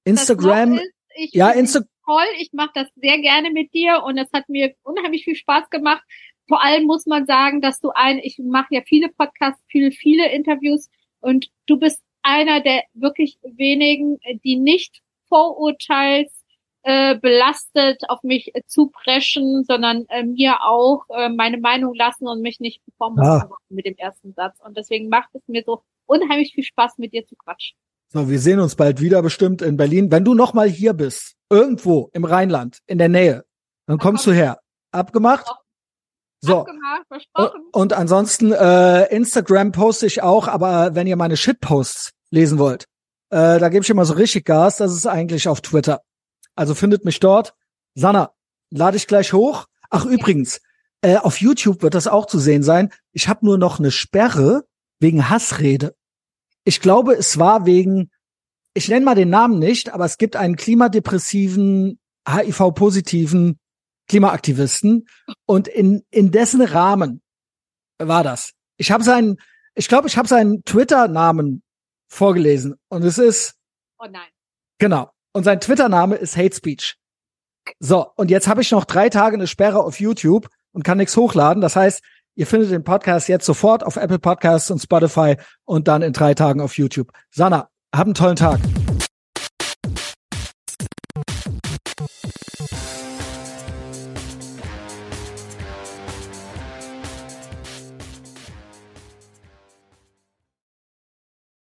Instagram. Ist, ja, Instagram. Toll, ich mache das sehr gerne mit dir und es hat mir unheimlich viel Spaß gemacht. Vor allem muss man sagen, dass du ein, ich mache ja viele Podcasts, viele, viele Interviews und du bist einer der wirklich wenigen, die nicht vorurteils äh, belastet auf mich zupreschen, sondern äh, mir auch äh, meine Meinung lassen und mich nicht bevormunden ah. mit dem ersten Satz. Und deswegen macht es mir so unheimlich viel Spaß, mit dir zu quatschen. So, wir sehen uns bald wieder bestimmt in Berlin. Wenn du noch mal hier bist, irgendwo im Rheinland, in der Nähe, dann kommst du her. Abgemacht? So. Abgemacht, versprochen. Und ansonsten äh, Instagram poste ich auch, aber wenn ihr meine Shitposts lesen wollt, äh, da gebe ich immer so richtig Gas. Das ist eigentlich auf Twitter. Also findet mich dort. Sanna, lade ich gleich hoch. Ach übrigens, äh, auf YouTube wird das auch zu sehen sein. Ich habe nur noch eine Sperre wegen Hassrede. Ich glaube, es war wegen, ich nenne mal den Namen nicht, aber es gibt einen klimadepressiven, HIV-positiven Klimaaktivisten und in, in dessen Rahmen war das. Ich habe seinen, ich glaube, ich habe seinen Twitter-Namen vorgelesen und es ist. Oh nein. Genau. Und sein Twitter-Name ist Hate Speech. So, und jetzt habe ich noch drei Tage eine Sperre auf YouTube und kann nichts hochladen. Das heißt, ihr findet den Podcast jetzt sofort auf Apple Podcasts und Spotify und dann in drei Tagen auf YouTube. Sanna, hab einen tollen Tag.